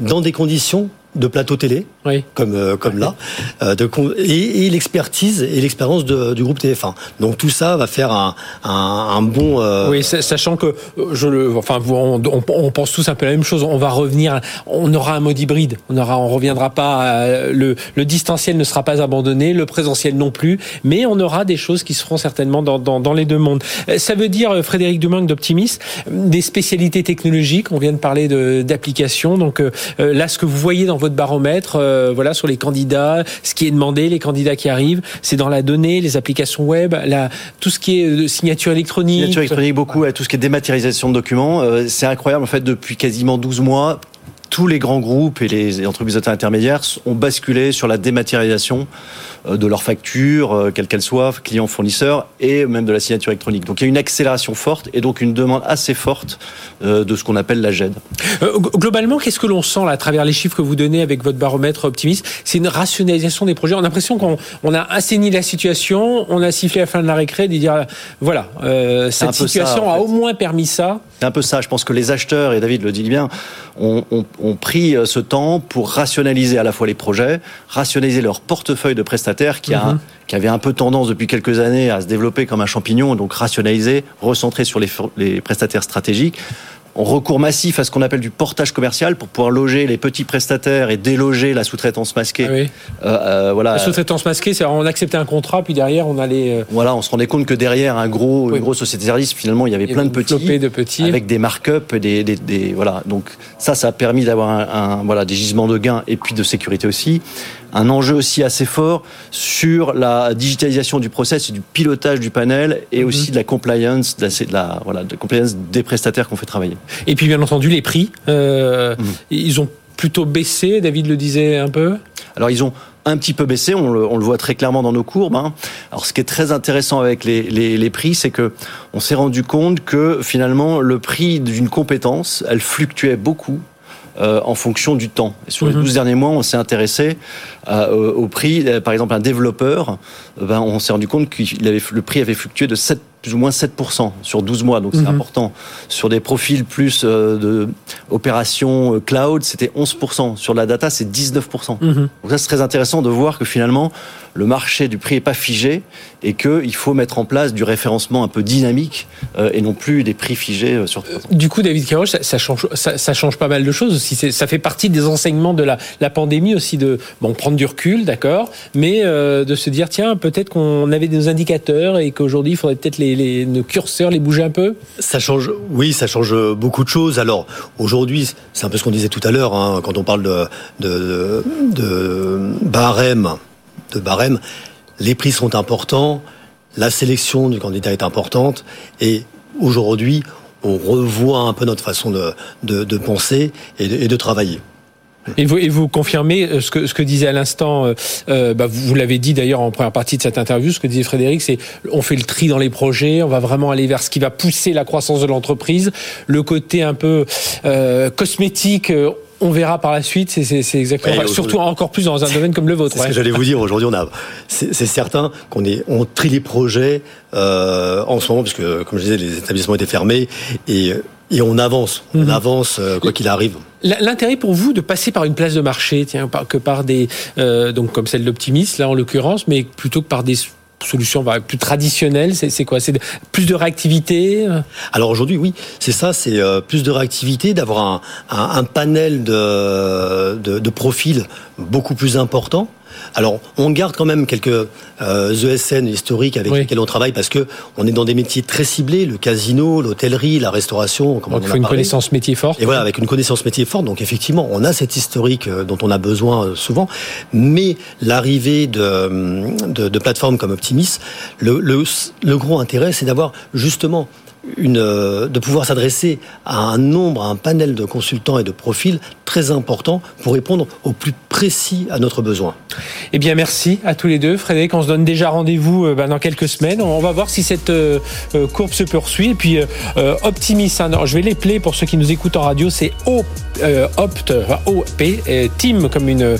dans des conditions de plateau télé, comme euh, comme là, euh, de, et, et l'expertise et l'expérience du groupe TF1. Donc tout ça va faire un, un, un bon. Euh... Oui, sachant que je le, enfin, on, on, pense tous un peu la même chose. On va revenir, on aura un mode hybride. On aura, on reviendra pas. le, le distanciel ne sera pas abandonné, le présentiel non plus, mais on aura des choses qui se feront certainement dans, dans, dans les deux mondes. Ça veut dire, Frédéric Dumanque d'Optimis, des spécialités technologiques. On vient de parler d'applications. Donc là, ce que vous voyez dans votre baromètre, euh, voilà, sur les candidats, ce qui est demandé, les candidats qui arrivent, c'est dans la donnée, les applications web, tout ce qui est euh, signature électronique. Signature électronique, beaucoup, tout ce qui est dématérialisation de documents. Euh, c'est incroyable, en fait, depuis quasiment 12 mois, tous les grands groupes et les entreprises intermédiaires ont basculé sur la dématérialisation de leurs factures, euh, quelles qu'elles soient, clients, fournisseurs, et même de la signature électronique. Donc il y a une accélération forte et donc une demande assez forte euh, de ce qu'on appelle la GED. Globalement, qu'est-ce que l'on sent là, à travers les chiffres que vous donnez avec votre baromètre optimiste? C'est une rationalisation des projets. On a l'impression qu'on a assaini la situation, on a sifflé à la fin de la récré, de dire voilà, cette situation a au moins permis ça. C'est un peu ça. Je pense que les acheteurs, et David le dit bien, ont, ont pris ce temps pour rationaliser à la fois les projets, rationaliser leur portefeuille de prestations qui, a, mhm. qui avait un peu tendance depuis quelques années à se développer comme un champignon, donc rationaliser, recentrer sur les, les prestataires stratégiques on recourt massif à ce qu'on appelle du portage commercial pour pouvoir loger les petits prestataires et déloger la sous-traitance masquée. Ah oui. euh, euh, voilà. La sous-traitance masquée, c'est on acceptait un contrat, puis derrière on allait. Euh, voilà, on se rendait compte que derrière un gros, une grosse société de service, finalement, il y avait plein de petits, de petits, avec des markups, des, des, des, voilà. Donc ça, ça a permis d'avoir un, voilà des gisements de gains et puis de sécurité aussi un enjeu aussi assez fort sur la digitalisation du process et du pilotage du panel et mhm. aussi de la compliance, de la, voilà, de compliance des prestataires qu'on fait travailler. Et puis bien entendu les prix, euh, mhm. ils ont plutôt baissé. David le disait un peu? Alors ils ont un petit peu baissé, on le, on le, voit très clairement dans nos courbes. Hein. Alors ce qui est très intéressant avec les, les, les prix, c'est que on s'est rendu compte que finalement le prix d'une compétence, elle fluctuait beaucoup euh, en fonction du temps. Et sur les 12 mhm. derniers mois, on s'est intéressé euh, au prix. Euh, par exemple, un développeur, ben, on s'est rendu compte que le prix avait fluctué de 7 plus ou moins 7% sur 12 mois, donc c'est mhm. important. Sur des profils plus de opérations cloud, c'était 11%. Sur la data, c'est 19%. Mhm. Donc ça, c'est très intéressant de voir que finalement, le marché du prix est pas figé et qu'il faut mettre en place du référencement un peu dynamique et non plus des prix figés sur. Du coup, David Caroche, ça, change, ça, change pas mal de choses aussi. Ça fait partie des enseignements de la, la pandémie aussi de bon prendre du recul, d'accord, mais euh, de se dire tiens peut-être qu'on avait des indicateurs et qu'aujourd'hui il faudrait peut-être les, nos curseurs les bouger un peu. Ça change, oui, ça change beaucoup de choses. Alors aujourd'hui, c'est un peu ce qu'on disait tout à l'heure hein, quand on parle de, de, barème, de barème. Les prix sont importants, la sélection du candidat est importante et aujourd'hui on revoit un peu notre façon de, penser et de travailler. Et vous, et vous confirmez euh, ce que, ce que disait à l'instant, euh, euh, bah, vous, vous l'avez dit d'ailleurs en première partie de cette interview, ce que disait Frédéric, c'est on fait le tri dans les projets, on va vraiment aller vers ce qui va pousser la croissance de l'entreprise. Le côté un peu euh, cosmétique, euh, on verra par la suite, c'est- exactement, Ouais, surtout encore plus dans un domaine comme le vôtre. C'est ce que j'allais vous dire. Aujourd'hui, on a, c'est certain qu'on est, on trie les projets euh, en ce moment, puisque comme je disais, les établissements étaient fermés et et on avance, on Mhm. avance euh, quoi qu'il arrive. L'intérêt pour vous de passer par une place de marché, tiens, que par des, euh, donc comme celle d'Optimis là en l'occurrence, mais plutôt que par des solutions bah, plus traditionnelles, c'est quoi? C'est plus de réactivité euh? Alors aujourd'hui, oui, c'est ça, c'est euh, plus de réactivité, d'avoir un panel de, de, de profils beaucoup plus important. Alors, on garde quand même quelques euh, ESN historiques avec Oui. lesquels on travaille parce que on est dans des métiers très ciblés, le casino, l'hôtellerie, la restauration, comme Donc on il faut une parlé. connaissance métier forte. Et voilà, avec une connaissance métier forte, donc effectivement, on a cet historique euh, dont on a besoin euh, souvent, mais l'arrivée de, de, de plateformes comme Optimis, le, le, le gros intérêt, c'est d'avoir justement une, de pouvoir s'adresser à un nombre, à un panel de consultants et de profils très important pour répondre au plus précis à notre besoin. Eh bien, merci à tous les deux. Frédéric, on se donne déjà rendez-vous euh, bah, dans quelques semaines. On va voir si cette euh, euh, courbe se poursuit. Et puis, Optimis, hein, je vais les player pour ceux qui nous écoutent en radio. C'est O, Opt, OP, Team comme une,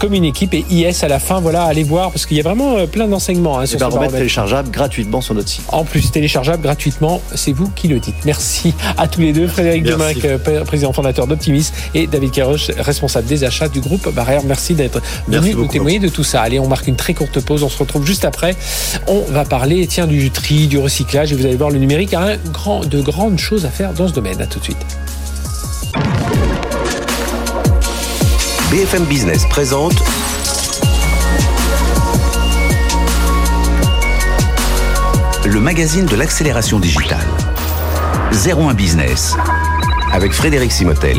comme une équipe et IS à la fin. Voilà, allez voir parce qu'il y a vraiment plein d'enseignements hein, Et sur baromètre baromètre. téléchargeable gratuitement sur notre site. En plus, téléchargeable gratuitement, c'est vous qui le dites. Merci à tous les deux. Frédéric euh, président fondateur d'Optimis, et David Caroche, responsable des achats du groupe Merci d'être venu nous témoigner de tout ça. Allez, on marque une très courte pause. On se retrouve juste après. On va parler, tiens, du tri, du recyclage. Et vous allez voir, le numérique a un grand, de grandes choses à faire dans ce domaine. À tout de suite. BFM Business présente le magazine de l'accélération digitale. 01 Business avec Frédéric Simotel.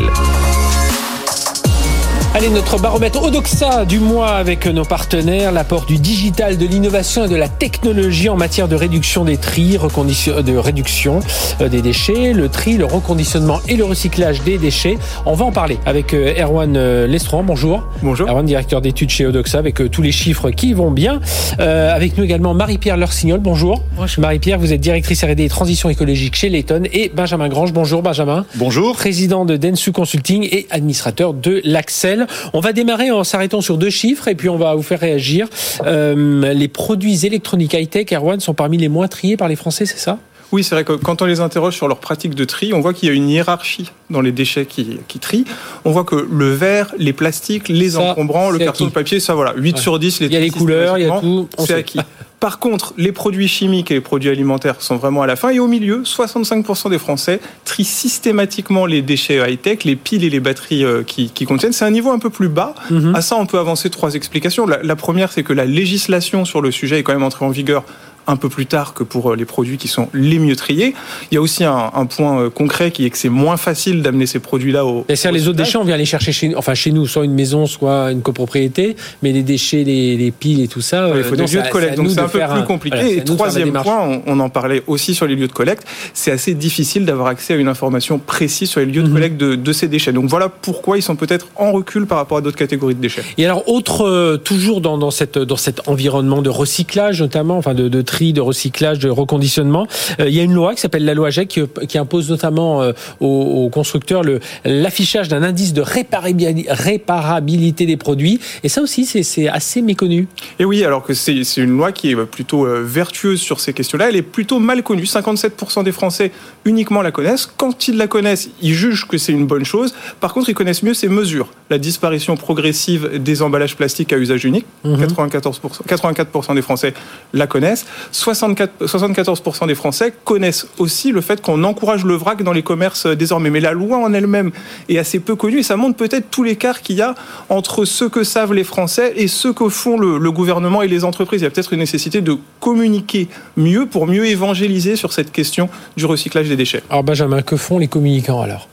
Allez, notre baromètre Odoxa du mois avec nos partenaires, l'apport du digital, de l'innovation et de la technologie en matière de réduction des tri, recondition- de réduction euh, des déchets, le tri, le reconditionnement et le recyclage des déchets. On va en parler avec euh, Erwan euh, Lestron. Bonjour. Bonjour. Erwan, directeur d'études chez Odoxa, avec euh, tous les chiffres qui vont bien. Euh, avec nous également Marie-Pierre Lorsignol. Bonjour. Marie-Pierre, vous êtes directrice R&D et transition écologique chez Layton et Benjamin Grange. Bonjour Benjamin Bonjour. président de Densu Consulting et administrateur de l'Axel. On va démarrer en s'arrêtant sur deux chiffres et puis on va vous faire réagir. Euh, les produits électroniques high-tech, Erwan, sont parmi les moins triés par les Français, c'est ça? Oui, c'est vrai que quand on les interroge sur leur pratique de tri, on voit qu'il y a une hiérarchie dans les déchets qui, qui trient. On voit que le verre, les plastiques, les Ça, encombrants, le carton de papier, ça voilà, 8 Ouais. sur 10. Les Il y a les couleurs, il y a tout, C'est acquis. Par contre, les produits chimiques et les produits alimentaires sont vraiment à la fin. Et au milieu, 65% des Français trient systématiquement les déchets high-tech, les piles et les batteries euh, qui, qui contiennent. C'est un niveau un peu plus bas. Mhm. À ça, on peut avancer trois explications. La, la première, c'est que la législation sur le sujet est quand même entrée en vigueur un peu plus tard que pour euh, les produits qui sont les mieux triés. Il y a aussi un, un point euh, concret qui est que c'est moins facile d'amener ces produits-là au. Au les autres déchets, on vient les chercher chez, enfin chez nous, soit une maison, soit une copropriété, mais les déchets, les, les piles et tout ça, Il euh, faut non, des lieux c'est de collecte, donc c'est un peu plus compliqué. voilà, c'est et troisième point, on, on en parlait aussi sur les lieux de collecte, c'est assez difficile d'avoir accès à une information précise sur les lieux de Mhm. collecte de, de ces déchets. Donc voilà pourquoi ils sont peut-être en recul par rapport à d'autres catégories de déchets. Et alors, autre, euh, toujours dans, dans, cette, dans cet environnement de recyclage, notamment, enfin de, de tri, de recyclage, de reconditionnement, euh, il y a une loi qui s'appelle la loi GEC qui, qui impose notamment euh, aux, aux constructeurs le- l'affichage d'un indice de réparabili- réparabilité des produits. Et ça aussi, c'est c'est assez méconnu. Et oui, alors que c'est c'est une loi qui est plutôt euh, vertueuse sur ces questions-là, elle est plutôt mal connue. 57% des Français uniquement la connaissent. Quand ils la connaissent, ils jugent que c'est une bonne chose. Par contre, ils connaissent mieux ces mesures. La disparition progressive des emballages plastiques à usage unique. Mhm. 94%, 84% des Français la connaissent. 64, 74% des Français connaissent aussi le fait qu'on encourage le vrac dans les commerces euh, désormais. Mais la loi en elle-même est assez peu connue et ça montre peut-être tout l'écart qu'il y a entre ce que savent les Français et ce que font le, le gouvernement et les entreprises. Il y a peut-être une nécessité de communiquer mieux pour mieux évangéliser sur cette question du recyclage des déchets. Alors, Benjamin, que font les communicants alors?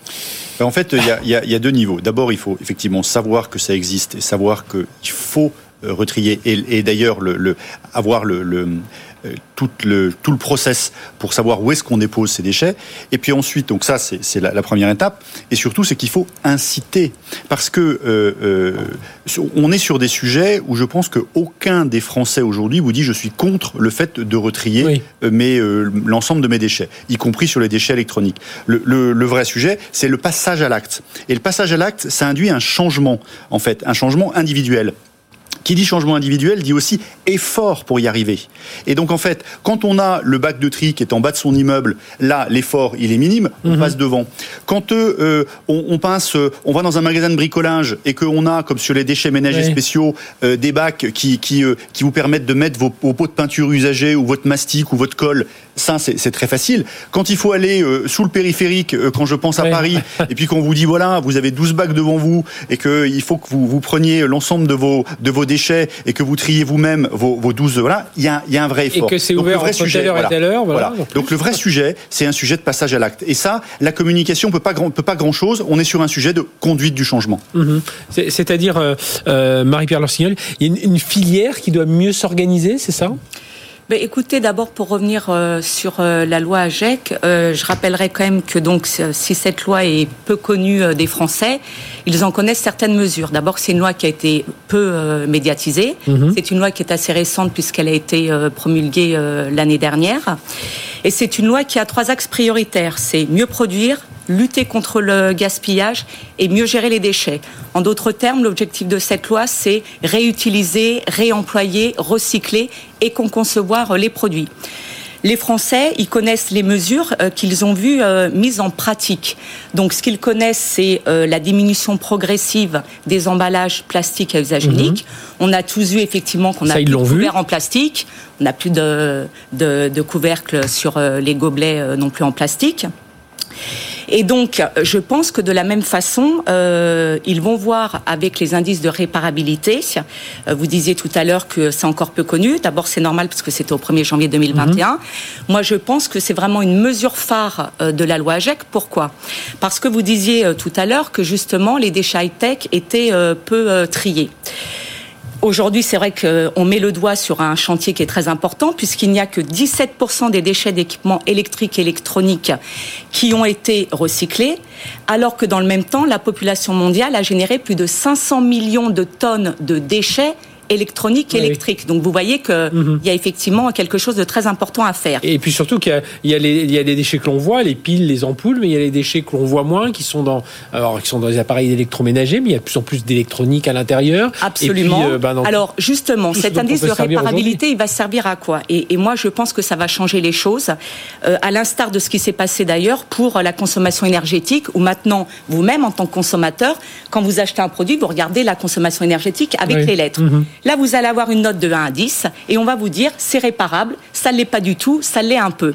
Ben, En fait, il y a, il y a- il y a deux niveaux. D'abord, il faut effectivement savoir que ça existe et savoir qu'il faut euh, retrier. Et, et d'ailleurs, le, le- avoir le, le, tout le tout le process pour savoir où est-ce qu'on dépose ces déchets. Et puis ensuite, donc ça c'est la, la, première étape. Et surtout, c'est qu'il faut inciter parce que euh, euh, on est sur des sujets où je pense que aucun des Français aujourd'hui vous dit je suis contre le fait de retrier oui. mes l'ensemble de mes déchets, y compris sur les déchets électroniques. Le, le, le vrai sujet, c'est le passage à l'acte. Et le passage à l'acte, ça induit un changement en fait, un changement individuel. Qui dit changement individuel dit aussi effort pour y arriver. Et donc en fait, quand on a le bac de tri qui est en bas de son immeuble, là l'effort il est minime, on mmh. passe devant. Quand euh, on, on, passe, on va dans un magasin de bricolage et qu'on a, comme sur les déchets ménagers oui. spéciaux, euh, des bacs qui qui, euh, qui vous permettent de mettre vos, vos, pots de peinture usagés ou votre mastic ou votre colle, ça c'est très facile. Quand il faut aller euh, sous le périphérique, quand je pense à oui. Paris, et puis qu'on vous dit voilà, vous avez 12 bacs devant vous et qu'il faut que vous, vous preniez l'ensemble de vos de vos déchets et que vous triez vous-même vos, vos 12 voilà, il y a, y a un vrai effort. Et que c'est ouvert le vrai entre sujet, telle heure voilà, et telle heure. Voilà. voilà. Donc le vrai sujet, c'est un sujet de passage à l'acte. Et ça, la communication peut pas grand, peut pas grand chose. On est sur un sujet de conduite du changement. -hmm. C'est-à-dire, euh, euh, Marie-Pierre Lorsignol, il y a une, une filière qui doit mieux s'organiser, c'est ça? Écoutez, d'abord pour revenir euh, sur euh, la loi AGEC, euh, je rappellerai quand même que donc si cette loi est peu connue des Français, ils en connaissent certaines mesures. D'abord, c'est une loi qui a été peu médiatisée. Mm -hmm. C'est une loi qui est assez récente puisqu'elle a été promulguée l'année dernière. Et c'est une loi qui a trois axes prioritaires. C'est mieux produire, lutter contre le gaspillage et mieux gérer les déchets. En d'autres termes, l'objectif de cette loi, c'est réutiliser, réemployer, recycler et concevoir les produits. Les Français, ils connaissent les mesures euh, qu'ils ont vues euh, mises en pratique. Donc, ce qu'ils connaissent, c'est euh, la diminution progressive des emballages plastiques à usage Mhm. unique. On a tous vu effectivement qu'on a plus de couverts en plastique, on n'a plus de, de, de, couvercles sur les gobelets non plus en plastique. Et donc, je pense que de la même façon, euh, ils vont voir avec les indices de réparabilité. Euh, vous disiez tout à l'heure que c'est encore peu connu. D'abord, c'est normal parce que c'était au 1er janvier 2021. Mm -hmm. Moi, je pense que c'est vraiment une mesure phare euh, de la loi AGEC. Pourquoi? Parce que vous disiez euh, tout à l'heure que justement, les déchets high-tech étaient euh, peu euh, triés. Aujourd'hui, c'est vrai qu'on met le doigt sur un chantier qui est très important puisqu'il n'y a que 17% des déchets d'équipements électriques et électroniques qui ont été recyclés, alors que dans le même temps, la population mondiale a généré plus de 500 millions de tonnes de déchets électronique et oui. électrique. Donc vous voyez qu'il mm -hmm. y a effectivement quelque chose de très important à faire. Et puis surtout qu'il y, y, y, a des déchets que l'on voit, les piles, les ampoules, mais il y a les déchets que l'on voit moins, qui sont dans, alors, qui sont dans les appareils électroménagers, mais il y a de plus en plus d'électronique à l'intérieur. Absolument. Puis, euh, ben, alors justement, cet indice de réparabilité, il va servir à quoi? Et, et, moi, je pense que ça va changer les choses, euh, à l'instar de ce qui s'est passé d'ailleurs pour la consommation énergétique, où maintenant, vous-même, en tant que consommateur, quand vous achetez un produit, vous regardez la consommation énergétique avec oui. les lettres. Mm -hmm. Là, vous allez avoir une note de 1 à 10 et on va vous dire c'est réparable, ça ne l'est pas du tout, ça l'est un peu.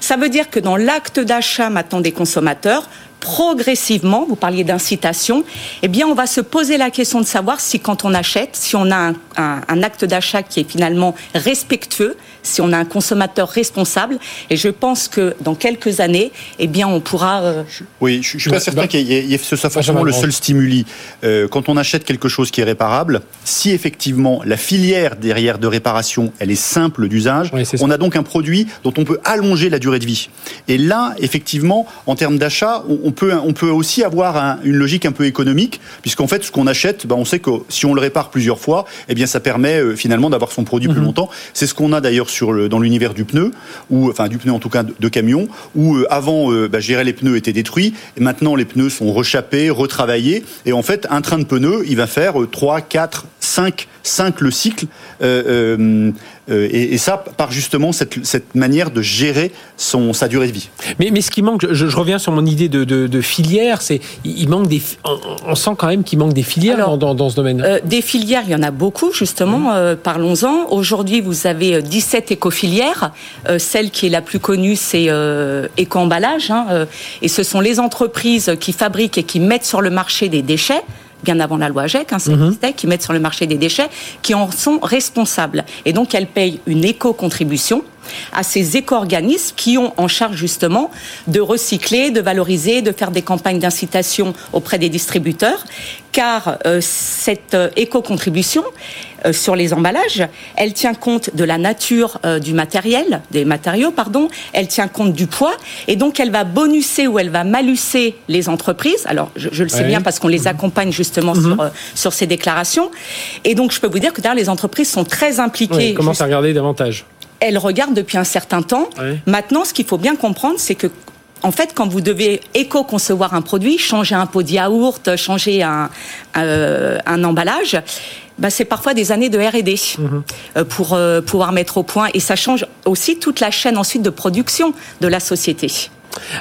Ça veut dire que dans l'acte d'achat maintenant des consommateurs, progressivement, vous parliez d'incitation, eh bien, on va se poser la question de savoir si quand on achète, si on a un, un, un acte d'achat qui est finalement respectueux, si on a un consommateur responsable. Et je pense que dans quelques années, eh bien, on pourra. Euh... Oui, je, ne suis pas certain qu'il y, ait ce soit forcément le seul stimuli. Euh, quand on achète quelque chose qui est réparable, si effectivement la filière derrière de réparation, elle est simple d'usage, oui, on a donc un produit dont on peut allonger la durée de vie. Et là, effectivement, en termes d'achat, on, on, peut, on peut aussi avoir un, une logique un peu économique, puisqu'en fait, ce qu'on achète, ben, on sait que si on le répare plusieurs fois, eh bien, ça permet euh, finalement d'avoir son produit mm -hmm. plus longtemps. C'est ce qu'on a d'ailleurs dans l'univers du pneu, ou enfin du pneu en tout cas de, camion, où euh, avant, euh, bah, les pneus étaient détruits, maintenant les pneus sont rechappés, retravaillés, et en fait, un train de pneus, il va faire euh, 3, 4, 5, 5 le cycle, euh, et, et, ça par justement cette, cette, manière de gérer son, sa durée de vie. Mais, mais ce qui manque, je, je reviens sur mon idée de, de, de filière, c'est il manque des, on, on sent quand même qu'il manque des filières Alors, dans, dans, ce domaine. Euh, des filières, il y en a beaucoup justement. Mmh. Euh, Parlons-en. Aujourd'hui, vous avez 17 éco-filières. Euh, celle qui est la plus connue, c'est euh, éco-emballage, hein, et ce sont les entreprises qui fabriquent et qui mettent sur le marché des déchets bien avant la loi AGEC, hein, ça Mhm. qui mettent sur le marché des déchets, qui en sont responsables. Et donc, elles payent une éco-contribution à ces éco-organismes qui ont en charge justement de recycler, de valoriser, de faire des campagnes d'incitation auprès des distributeurs, car euh, cette euh, éco-contribution euh, sur les emballages, elle tient compte de la nature du matériel, des matériaux, pardon, elle tient compte du poids, et donc elle va bonusser ou elle va malusser les entreprises. Alors, je, le sais bien parce qu'on les accompagne justement mhm. sur, sur ces déclarations. Et donc, je peux vous dire que d'ailleurs, les entreprises sont très impliquées. Oui, commencent à regarder davantage elle regarde depuis un certain temps. Maintenant, ce qu'il faut bien comprendre, c'est que en fait, quand vous devez éco-concevoir un produit, changer un pot de yaourt, changer un, euh, un emballage, bah, c'est parfois des années de R&D mhm. euh, pour euh, pouvoir mettre au point. Et ça change aussi toute la chaîne ensuite de production de la société.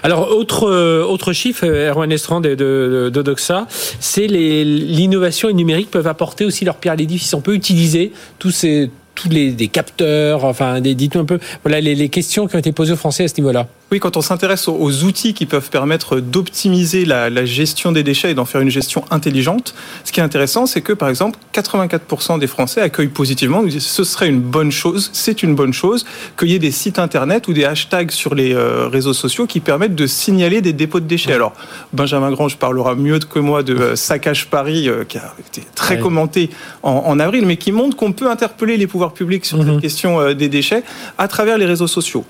Alors, autre, autre chiffre, Erwan Estrand de, de, de Doxa, c'est l'innovation et le numérique peuvent apporter aussi leur pierre à l'édifice. On peut utiliser tous ces, tous les des capteurs, enfin, dites-nous un peu, voilà les, les, questions qui ont été posées aux Français à ce niveau-là. Oui, quand on s'intéresse aux, outils qui peuvent permettre d'optimiser la, la, gestion des déchets et d'en faire une gestion intelligente, ce qui est intéressant, c'est que par exemple, 84% des Français accueillent positivement, nous disent ce serait une bonne chose, c'est une bonne chose, qu'il y ait des sites internet ou des hashtags sur les euh, réseaux sociaux qui permettent de signaler des dépôts de déchets. Alors, Benjamin Grange parlera mieux que moi de euh, Saccage Paris, euh, qui a été très commenté en, en, avril, mais qui montre qu'on peut interpeller les pouvoirs publics sur cette mhm. question des déchets à travers les réseaux sociaux.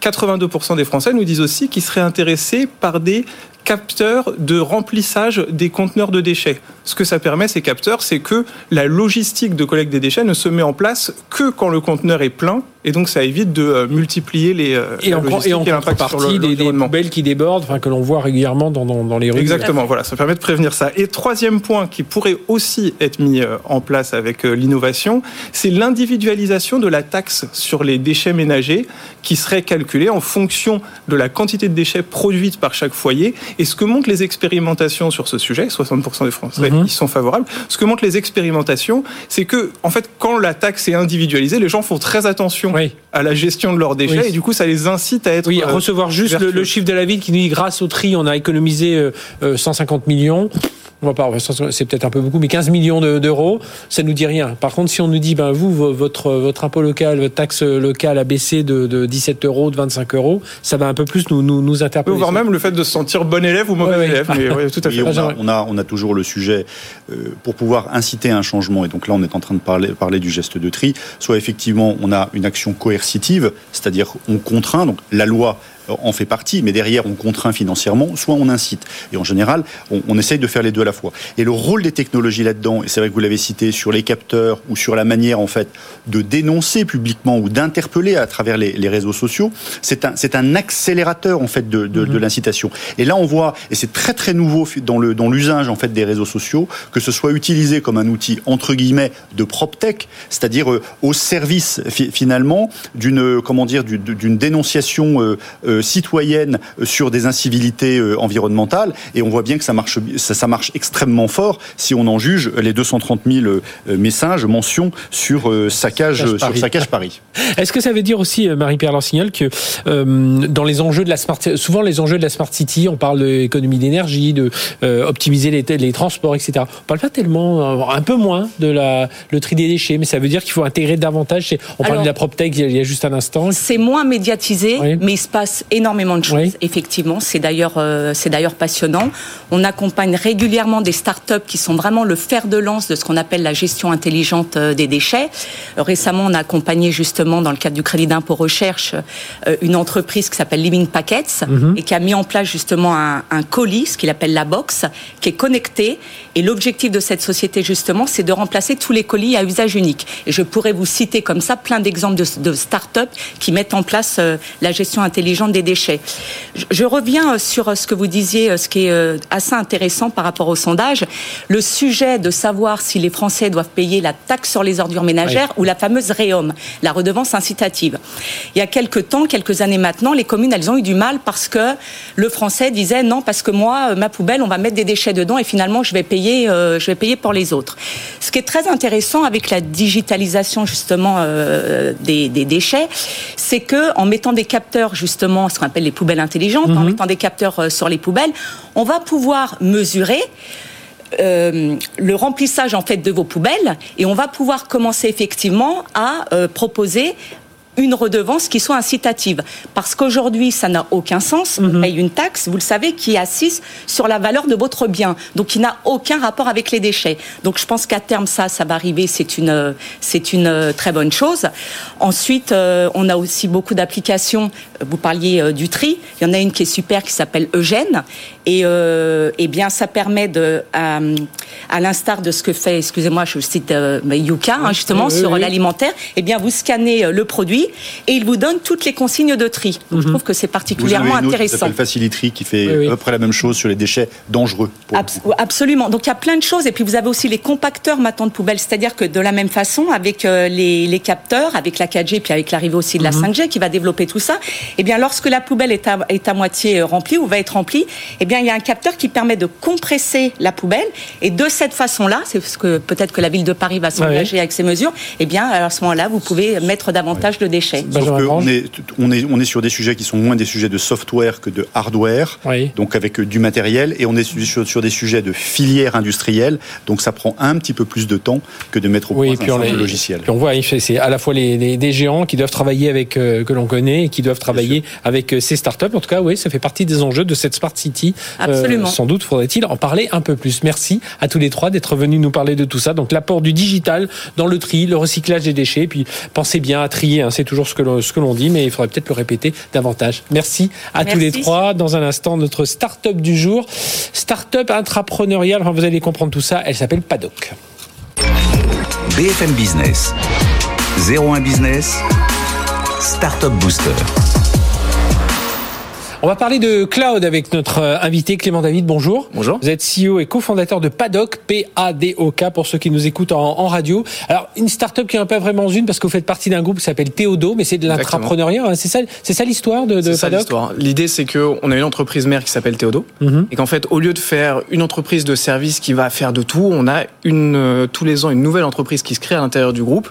82% des Français nous disent aussi qu'ils seraient intéressés par des capteurs de remplissage des conteneurs de déchets. Ce que ça permet, ces capteurs, c'est que la logistique de collecte des déchets ne se met en place que quand le conteneur est plein et donc ça évite de euh, multiplier les euh, et, en, et en contrepartie des, des, poubelles qui débordent, enfin que l'on voit régulièrement dans, dans, dans, les rues. Exactement, voilà, ça permet de prévenir ça. Et troisième point qui pourrait aussi être mis euh, en place avec l'innovation, c'est l'individualisation de la taxe sur les déchets ménagers qui serait calculée en fonction de la quantité de déchets produites par chaque foyer. Et ce que montrent les expérimentations sur ce sujet, 60% des Français mhm. y sont favorables. Ce que montrent les expérimentations, c'est que en fait, quand la taxe est individualisée, les gens font très attention à la gestion de leurs déchets et du coup ça les incite à être oui euh, recevoir juste le, chiffre de la ville qui nous dit grâce au tri on a économisé 150 euh, euh, millions on va pas, c'est peut-être un peu beaucoup, mais 15 millions d'euros, ça nous dit rien. Par contre, si on nous dit, ben vous, votre votre impôt local, votre taxe locale a baissé de, de 17 euros, de 25 euros, ça va un peu plus nous nous, nous interpeller. Voire même le fait de se sentir bon élève ou mauvais élève. Mais, tout à fait. on, a, on, a, toujours le sujet pour pouvoir inciter un changement. Et donc là, on est en train de parler parler du geste de tri. Soit effectivement, on a une action coercitive, c'est-à-dire on contraint. Donc la loi en fait partie, mais derrière on contraint financièrement, soit on incite. Et en général, on, on, essaye de faire les deux à la fois. Et le rôle des technologies là-dedans, et c'est vrai que vous l'avez cité, sur les capteurs ou sur la manière en fait de dénoncer publiquement ou d'interpeller à travers les, les, réseaux sociaux, c'est un, c'est un accélérateur en fait de, de, de mhm. l'incitation. Et là on voit, et c'est très très nouveau dans le dans l'usage en fait des réseaux sociaux, que ce soit utilisé comme un outil entre guillemets de PropTech, c'est-à-dire euh, au service finalement d'une comment dire d'une dénonciation euh, euh euh, citoyenne sur des incivilités euh, environnementales. Et on voit bien que ça marche, ça, marche extrêmement fort si on en juge les 230 000 euh, messages, mentions sur saccage, sur Paris. saccage Paris. Est-ce que ça veut dire aussi, Marie-Pierre Lansignol, que dans les enjeux de la smart, souvent les enjeux de la smart city, on parle d'économie d'énergie, de optimiser les, les, transports, etc. On parle pas tellement, un peu moins de la le tri des déchets, mais ça veut dire qu'il faut intégrer davantage. On parlait de la PropTech il y a juste un instant. C'est moins médiatisé, mais il se passe énormément de choses. Effectivement, c'est d'ailleurs euh, c'est d'ailleurs passionnant. On accompagne régulièrement des startups qui sont vraiment le fer de lance de ce qu'on appelle la gestion intelligente euh, des déchets. Récemment, on a accompagné justement dans le cadre du crédit d'impôt recherche euh, une entreprise qui s'appelle Living Packets mhm. et qui a mis en place justement un, un colis, ce qu'il appelle la box, qui est connecté. Et l'objectif de cette société justement, c'est de remplacer tous les colis à usage unique. Et je pourrais vous citer comme ça plein d'exemples de, de startups qui mettent en place la gestion intelligente des déchets. Je reviens sur ce que vous disiez, ce qui est euh, assez intéressant par rapport au sondage, le sujet de savoir si les Français doivent payer la taxe sur les ordures ménagères ou la fameuse REOM, la redevance incitative. Il y a quelques temps, quelques années maintenant, les communes, elles ont eu du mal parce que le Français disait non, parce que moi, euh, ma poubelle, on va mettre des déchets dedans et finalement, je vais payer, euh, je vais payer pour les autres. Ce qui est très intéressant avec la digitalisation justement des, des déchets, c'est que en mettant des capteurs justement ce qu'on appelle les poubelles intelligentes, en mhm. mettant des capteurs euh, sur les poubelles, on va pouvoir mesurer euh, le remplissage en fait de vos poubelles et on va pouvoir commencer effectivement à euh, proposer une redevance qui soit incitative. Parce qu'aujourd'hui, ça n'a aucun sens. On paye une taxe, vous le savez, qui est assise sur la valeur de votre bien. Donc, qui n'a aucun rapport avec les déchets. Donc, je pense qu'à terme, ça, ça va arriver. C'est une, c'est une euh, très bonne chose. Ensuite, euh, on a aussi beaucoup d'applications. Vous parliez euh, du tri. Il y en a une qui est super qui s'appelle Eugène. Et, euh, eh bien, ça permet de, à, à l'instar de ce que fait, excusez-moi, je cite euh, Yuka, hein, justement, oui, sur oui. l'alimentaire, eh bien, vous scannez euh, le produit et il vous donne toutes les consignes de tri. Donc, je trouve que c'est Vous avez particulièrement une autre qui intéressant. Facilitry qui fait Oui, oui. à peu près la même chose sur les déchets dangereux. pour. Absolument. Donc il y a plein de choses. Et puis vous avez aussi les compacteurs maintenant de poubelles. C'est-à-dire que de la même façon, avec euh, les, les capteurs, avec la 4G, puis avec l'arrivée aussi de la 5G qui va développer tout ça, eh bien lorsque la poubelle est à, est à moitié euh, remplie ou va être remplie, eh bien il y a un capteur qui permet de compresser la poubelle. Et de cette façon-là, c'est ce que peut-être que la ville de Paris va s'engager avec ces mesures, eh bien à ce moment-là, vous pouvez mettre davantage de déchets. Sauf que on est, on, est, on est sur des sujets qui sont moins des sujets de software que de hardware, Oui. donc avec euh, du matériel, et on est sur, sur des sujets de filière industrielle, donc ça prend un petit peu plus de temps que de mettre au Oui, point et puis un les- logiciel. puis on voit, c'est- à la fois les, les- des géants qui doivent travailler avec euh, que l'on connaît et qui doivent travailler avec euh, ces startups. En tout cas, oui, ça fait partie des enjeux de cette smart city. Euh, Absolument. sans doute faudrait-il en parler un peu plus. Merci à tous les trois d'être venus nous parler de tout ça. Donc l'apport du digital dans le tri, le recyclage des déchets. Puis pensez bien à trier. hein, c'est toujours ce que l'on ce que l'on dit, mais il faudrait peut-être le répéter davantage. Merci à tous les trois. Dans un instant, notre start-up du jour, start-up intrapreneuriale. Enfin, vous allez comprendre tout ça. Elle s'appelle Paddock. BFM Business. 01 Business. Startup Booster. On va parler de cloud avec notre euh, invité Clément David. Bonjour. Bonjour. Vous êtes CEO et cofondateur de Paddock, P-A-D-O-K, pour ceux qui nous écoutent en, en radio. Alors, une start-up qui est un peu vraiment une parce que vous faites partie d'un groupe qui s'appelle Théodo, mais c'est de l'intrapreneuriat. hein. C'est ça, c'est ça l'histoire de, de C'est ça Paddock l'histoire. L'idée, c'est que on a une entreprise mère qui s'appelle Théodo, Mhm. et qu'en fait, au lieu de faire une entreprise de service qui va faire de tout, on a une euh, tous les ans une nouvelle entreprise qui se crée à l'intérieur du groupe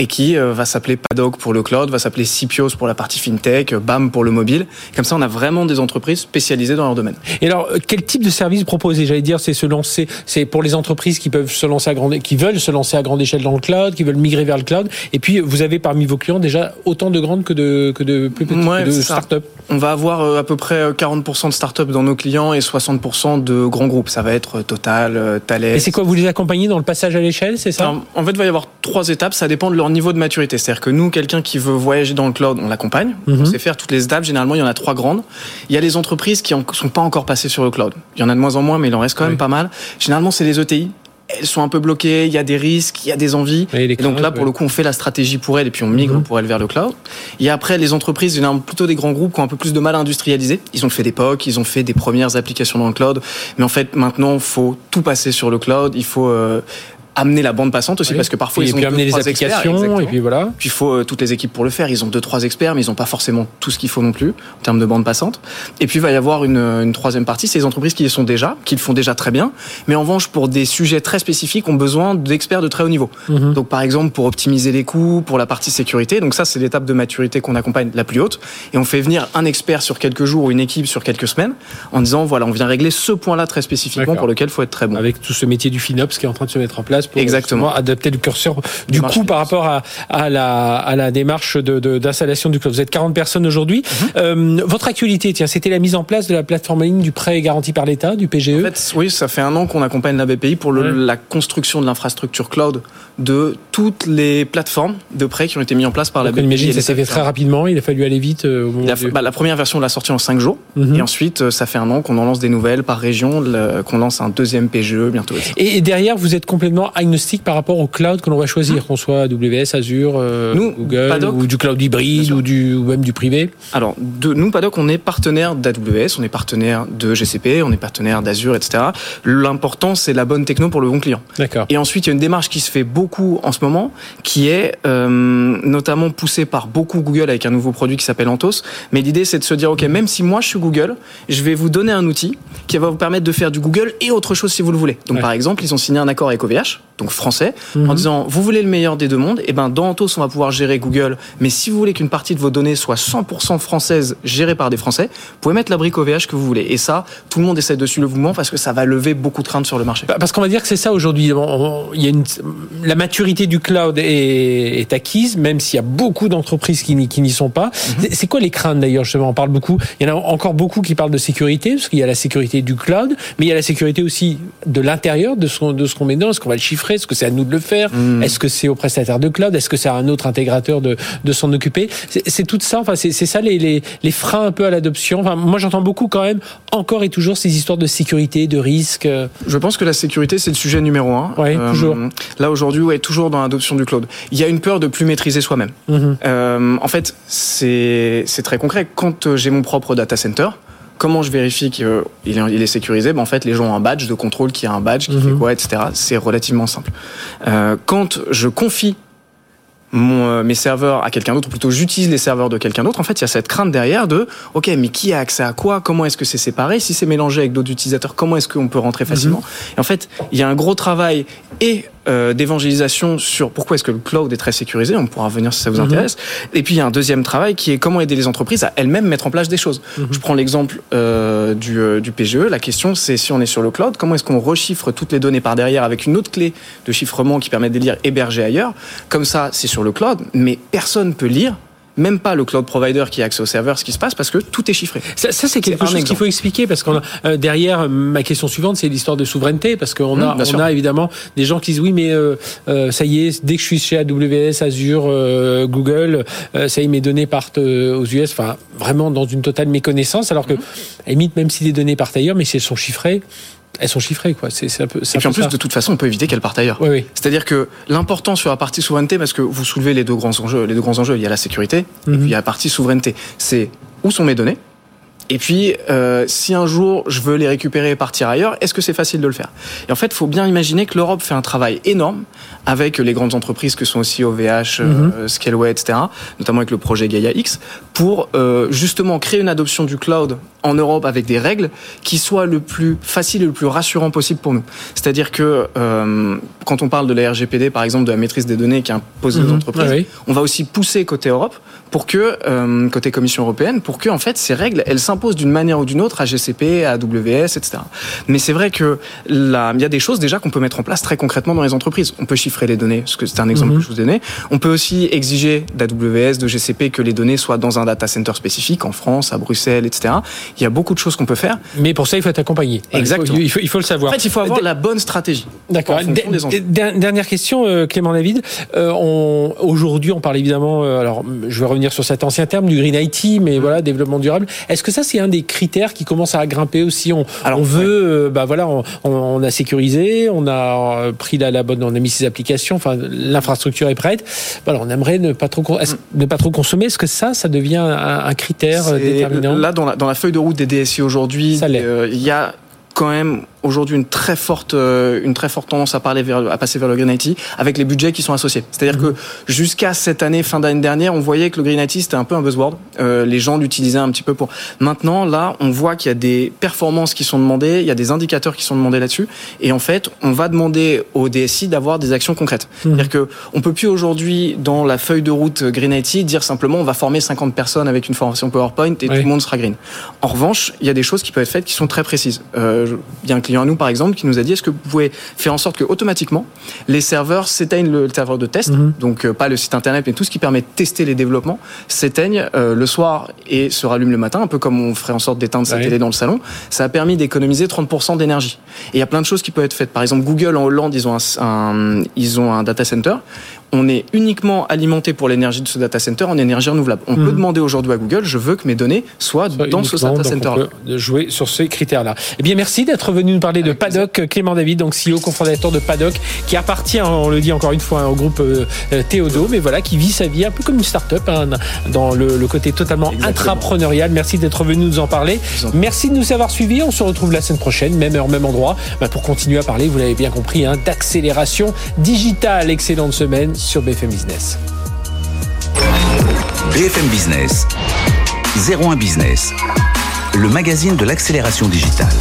et qui euh, va s'appeler Paddock pour le cloud, va s'appeler Cipios pour la partie fintech, euh, BAM pour le mobile. Comme ça, on a vraiment des entreprises spécialisées dans leur domaine. Et alors, euh, quel type de service vous proposez J'allais dire, c'est se lancer, c'est pour les entreprises qui peuvent se lancer à grande, qui veulent se lancer à grande échelle dans le cloud, qui veulent migrer vers le cloud. Et puis, vous avez parmi vos clients déjà autant de grandes que de, que de plus petites, Ouais, que de c'est ça. start-up. On va avoir à peu près euh, 40% de startups dans nos clients et 60% de grands groupes. Ça va être Total, Thales. Et c'est quoi Vous les accompagnez dans le passage à l'échelle, c'est ça? Alors, en fait, il va y avoir trois étapes. Ça dépend de leur niveau de maturité. C'est-à-dire que nous, quelqu'un qui veut voyager dans le cloud, on l'accompagne. Mhm. On sait faire toutes les étapes. Généralement, il y en a trois grandes. Il y a les entreprises qui ne sont pas encore passées sur le cloud. Il y en a de moins en moins, mais il en reste quand Oui. même pas mal. Généralement, c'est les ETI. Elles sont un peu bloquées. Il y a des risques, il y a des envies. Et Et donc là, pour ouais. le coup, on fait la stratégie pour elles et puis on migre Mhm. pour elles vers le cloud. Il y a après les entreprises, généralement plutôt des grands groupes qui ont un peu plus de mal à industrialiser. Ils ont fait des POC, ils ont fait des premières applications dans le cloud. Mais en fait, maintenant, il faut tout passer sur le cloud. Il faut euh, amener la bande passante aussi Oui. parce que parfois et ils ont puis deux, amener les trois experts, applications, exactement. et puis voilà. Puis il faut euh, toutes les équipes pour le faire. Ils ont deux, trois experts, mais ils n'ont pas forcément tout ce qu'il faut non plus en termes de bande passante. Et puis il va y avoir une, une troisième partie, c'est les entreprises qui y sont déjà, qui le font déjà très bien, mais en revanche pour des sujets très spécifiques, ont besoin d'experts de très haut niveau. Mhm. Donc par exemple pour optimiser les coûts, pour la partie sécurité. Donc ça c'est l'étape de maturité qu'on accompagne la plus haute. Et on fait venir un expert sur quelques jours ou une équipe sur quelques semaines en disant voilà on vient régler ce point-là très spécifiquement pour lequel il faut être très bon. Avec tout ce métier du FinOps qui est en train de se mettre en place pour Exactement. adapter le curseur du coup par rapport à, à, la, à la démarche de- de- d'installation du cloud. Vous êtes 40 personnes aujourd'hui. Mhm. Euh, votre actualité, tiens, c'était la mise en place de la plateforme en ligne du prêt garanti par l'État, du PGE. En fait, oui, ça fait un an qu'on accompagne la BPI pour le- Ouais. la construction de l'infrastructure cloud de toutes les plateformes de prêts qui ont été mis en place par la Donc, on BPI. imagine ça s'est fait très rapidement. Il a fallu aller vite euh, au moment Il a- du- bah, la première version, on l'a sortie en 5 jours. Mhm. Et ensuite, euh, ça fait un an qu'on en lance des nouvelles par région, qu'on lance un deuxième PGE bientôt. Et, et derrière, vous êtes complètement agnostique par rapport au cloud que l'on va choisir, qu'on soit AWS, Azure, euh, Nous, Google, Paddock. ou du cloud hybride, ou, du, ou même du privé. Alors, de, nous, Paddock, on est partenaire d'AWS, on est partenaire de GCP, on est partenaire d'Azure, etc. L'important, c'est la bonne techno pour le bon client. D'accord. Et ensuite, il y a une démarche qui se fait beaucoup en ce moment, qui est euh, notamment poussée par beaucoup Google avec un nouveau produit qui s'appelle Anthos. Mais l'idée, c'est de se dire, OK, même si moi, je suis Google, je vais vous donner un outil qui va vous permettre de faire du Google et autre chose si vous le voulez. Donc, Ouais. par exemple, ils ont signé un accord avec OVH. donc français, en disant vous voulez le meilleur des deux mondes, et ben dans Anthos on va pouvoir gérer Google, mais si vous voulez qu'une partie de vos données soit 100% française, gérée par des Français, vous pouvez mettre la brique OVH que vous voulez. Et ça, tout le monde essaie de suivre le mouvement parce que ça va lever beaucoup de craintes sur le marché. Bah, Parce qu'on va dire que c'est ça aujourd'hui. Il y a une, la maturité du cloud est, est acquise, même s'il y a beaucoup d'entreprises qui n'y sont pas. Mhm. C'est- C'est quoi les craintes d'ailleurs Justement, on parle beaucoup. Il y en a encore beaucoup qui parlent de sécurité, parce qu'il y a la sécurité du cloud, mais il y a la sécurité aussi de l'intérieur de ce qu'on de ce qu'on met dedans. Est-ce qu'on va le chiffrer? Est-ce que c'est à nous de le faire? Mhm. Est-ce que c'est au prestataire de cloud? Est-ce que c'est à un autre intégrateur de, de s'en occuper? C'est tout ça. Enfin, c'est ça les, les, les freins un peu à l'adoption. Enfin, moi, j'entends beaucoup quand même encore et toujours ces histoires de sécurité, de risque. euh, Je pense que la sécurité, c'est le sujet numéro un. Ouais, toujours. Là, aujourd'hui, ouais, toujours dans l'adoption du cloud. Il y a une peur de plus maîtriser soi-même. Mhm. Euh, en fait, c'est c'est très concret. Quand euh, j'ai mon propre data center, comment je vérifie qu'il est, il est sécurisé? Ben, En fait, les gens ont un badge de contrôle qui a un badge qui Mhm. fait quoi, etc. C'est relativement simple. Euh, quand je confie mon, euh, mes serveurs à quelqu'un d'autre, ou plutôt j'utilise les serveurs de quelqu'un d'autre, en fait, il y a cette crainte derrière de, ok, mais qui a accès à quoi? Comment est-ce que c'est séparé? Si c'est mélangé avec d'autres utilisateurs, comment est-ce qu'on peut rentrer facilement? Et en fait, il y a un gros travail et euh, d'évangélisation sur pourquoi est-ce que le cloud est très sécurisé. On pourra revenir si ça vous Mhm. intéresse. Et puis il y a un deuxième travail qui est comment aider les entreprises à elles-mêmes mettre en place des choses. Je prends l'exemple euh, du, euh, du PGE. La question, c'est si on est sur le cloud, comment est-ce qu'on rechiffre toutes les données par derrière avec une autre clé de chiffrement qui permet de les lire hébergées ailleurs? Comme ça, c'est sur le cloud, mais personne peut lire. Même pas le cloud provider qui a accès au serveur, ce qui se passe parce que tout est chiffré. Ça, ça, c'est quelque chose qu'il faut expliquer parce qu'on a euh, derrière ma question suivante, c'est l'histoire de souveraineté parce qu'on Mmh, a on a évidemment des gens qui disent oui mais euh, euh, ça y est dès que je suis chez AWS, Azure, euh, Google, ça y est mes données partent aux US. Enfin vraiment dans une totale méconnaissance alors que Mmh. à limite même si les données partent ailleurs, mais si elles sont chiffrées, elles sont chiffrées quoi. C'est c'est un peu. c'est Et un puis en peu plus, ça. de toute façon, on peut éviter qu'elle parte ailleurs. Oui, oui. C'est-à-dire que l'important sur la partie souveraineté, parce que vous soulevez les deux grands enjeux, les deux grands enjeux, il y a la sécurité et Mhm. puis il y a la partie souveraineté. C'est où sont mes données et puis, euh, si un jour je veux les récupérer et partir ailleurs, est-ce que c'est facile de le faire? Et en fait, il faut bien imaginer que l'Europe fait un travail énorme avec les grandes entreprises que sont aussi OVH, euh, Scaleway, etc., notamment avec le projet Gaia X, pour euh, justement créer une adoption du cloud en Europe avec des règles qui soient le plus facile et le plus rassurant possible pour nous. C'est-à-dire que euh, quand on parle de la RGPD, par exemple, de la maîtrise des données qui est imposée aux Mhm. entreprises, oui. on va aussi pousser côté Europe pour que euh, côté Commission européenne pour que en fait ces règles elles s'imposent d'une manière ou d'une autre à GCP, à AWS, etc. Mais c'est vrai que là il y a des choses déjà qu'on peut mettre en place très concrètement dans les entreprises. On peut chiffrer les données, parce que c'est un exemple Mhm. que je vous donnais. On peut aussi exiger d'AWS, de GCP que les données soient dans un data center spécifique en France, à Bruxelles, etc. Il y a beaucoup de choses qu'on peut faire. Mais pour ça il faut être accompagné. Voilà, il faut- Exactement. Il faut, il faut le savoir. En fait, il faut avoir la bonne stratégie. D'accord. Dernière question, euh, Clément David. Euh, Aujourd'hui, on parle évidemment. alors, je vais revenir sur cet ancien terme du green IT, mais voilà, développement durable. Est-ce que ça, c'est un des critères qui commence à grimper aussi On, Alors, on veut, euh, bah voilà, on, a sécurisé, on a euh, pris la, la bonne, on a mis ses applications. Enfin, l'infrastructure est prête. Voilà, on aimerait ne pas trop, est-ce- ne pas trop consommer. Est-ce que ça, ça devient un, un critère euh, déterminant? Là, dans la, dans la feuille de route des DSI aujourd'hui, euh, il y a quand même aujourd'hui une très forte euh, une très forte tendance à parler vers, à passer vers le green IT avec les budgets qui sont associés. C'est-à-dire Mhm. que jusqu'à cette année fin d'année dernière, on voyait que le green IT c'était un peu un buzzword. Euh, les gens l'utilisaient un petit peu pour. Maintenant, là, on voit qu'il y a des performances qui sont demandées, il y a des indicateurs qui sont demandés là-dessus, et en fait, on va demander au DSI d'avoir des actions concrètes. Mhm. C'est-à-dire que on peut plus aujourd'hui dans la feuille de route Green IT dire simplement on va former 50 personnes avec une formation PowerPoint et tout le monde sera green. En revanche, il y a des choses qui peuvent être faites qui sont très précises. Euh, client à nous par exemple qui nous a dit est-ce que vous pouvez faire en sorte que automatiquement les serveurs s'éteignent le serveur de test, Mhm. donc euh, pas le site internet mais tout ce qui permet de tester les développements s'éteignent euh, le soir et se rallument le matin, un peu comme on ferait en sorte d'éteindre sa Ouais. télé dans le salon. Ça a permis d'économiser 30% d'énergie. Et il y a plein de choses qui peuvent être faites. Par exemple, Google en Hollande, ils ont un, un- ils ont un data center. On est uniquement alimenté pour l'énergie de ce data center en énergie renouvelable. On Mhm. peut demander aujourd'hui à Google, je veux que mes données soient Soit dans ce data center. on peut jouer sur ces critères-là. Eh bien, merci d'être venu nous parler de Paddock, Clément David, donc CEO, cofondateur de Paddock, qui appartient, on le dit encore une fois, au groupe euh, euh, Théodo, mais voilà, qui vit sa vie un peu comme une start-up, hein, dans le, le côté totalement intrapreneurial. Merci d'être venu nous en parler. Merci de nous avoir suivis. On se retrouve la semaine prochaine, même heure, même endroit, bah, pour continuer à parler, vous l'avez bien compris, hein, d'accélération digitale. Excellente semaine sur BFM Business. BFM Business, 01 Business, le magazine de l'accélération digitale.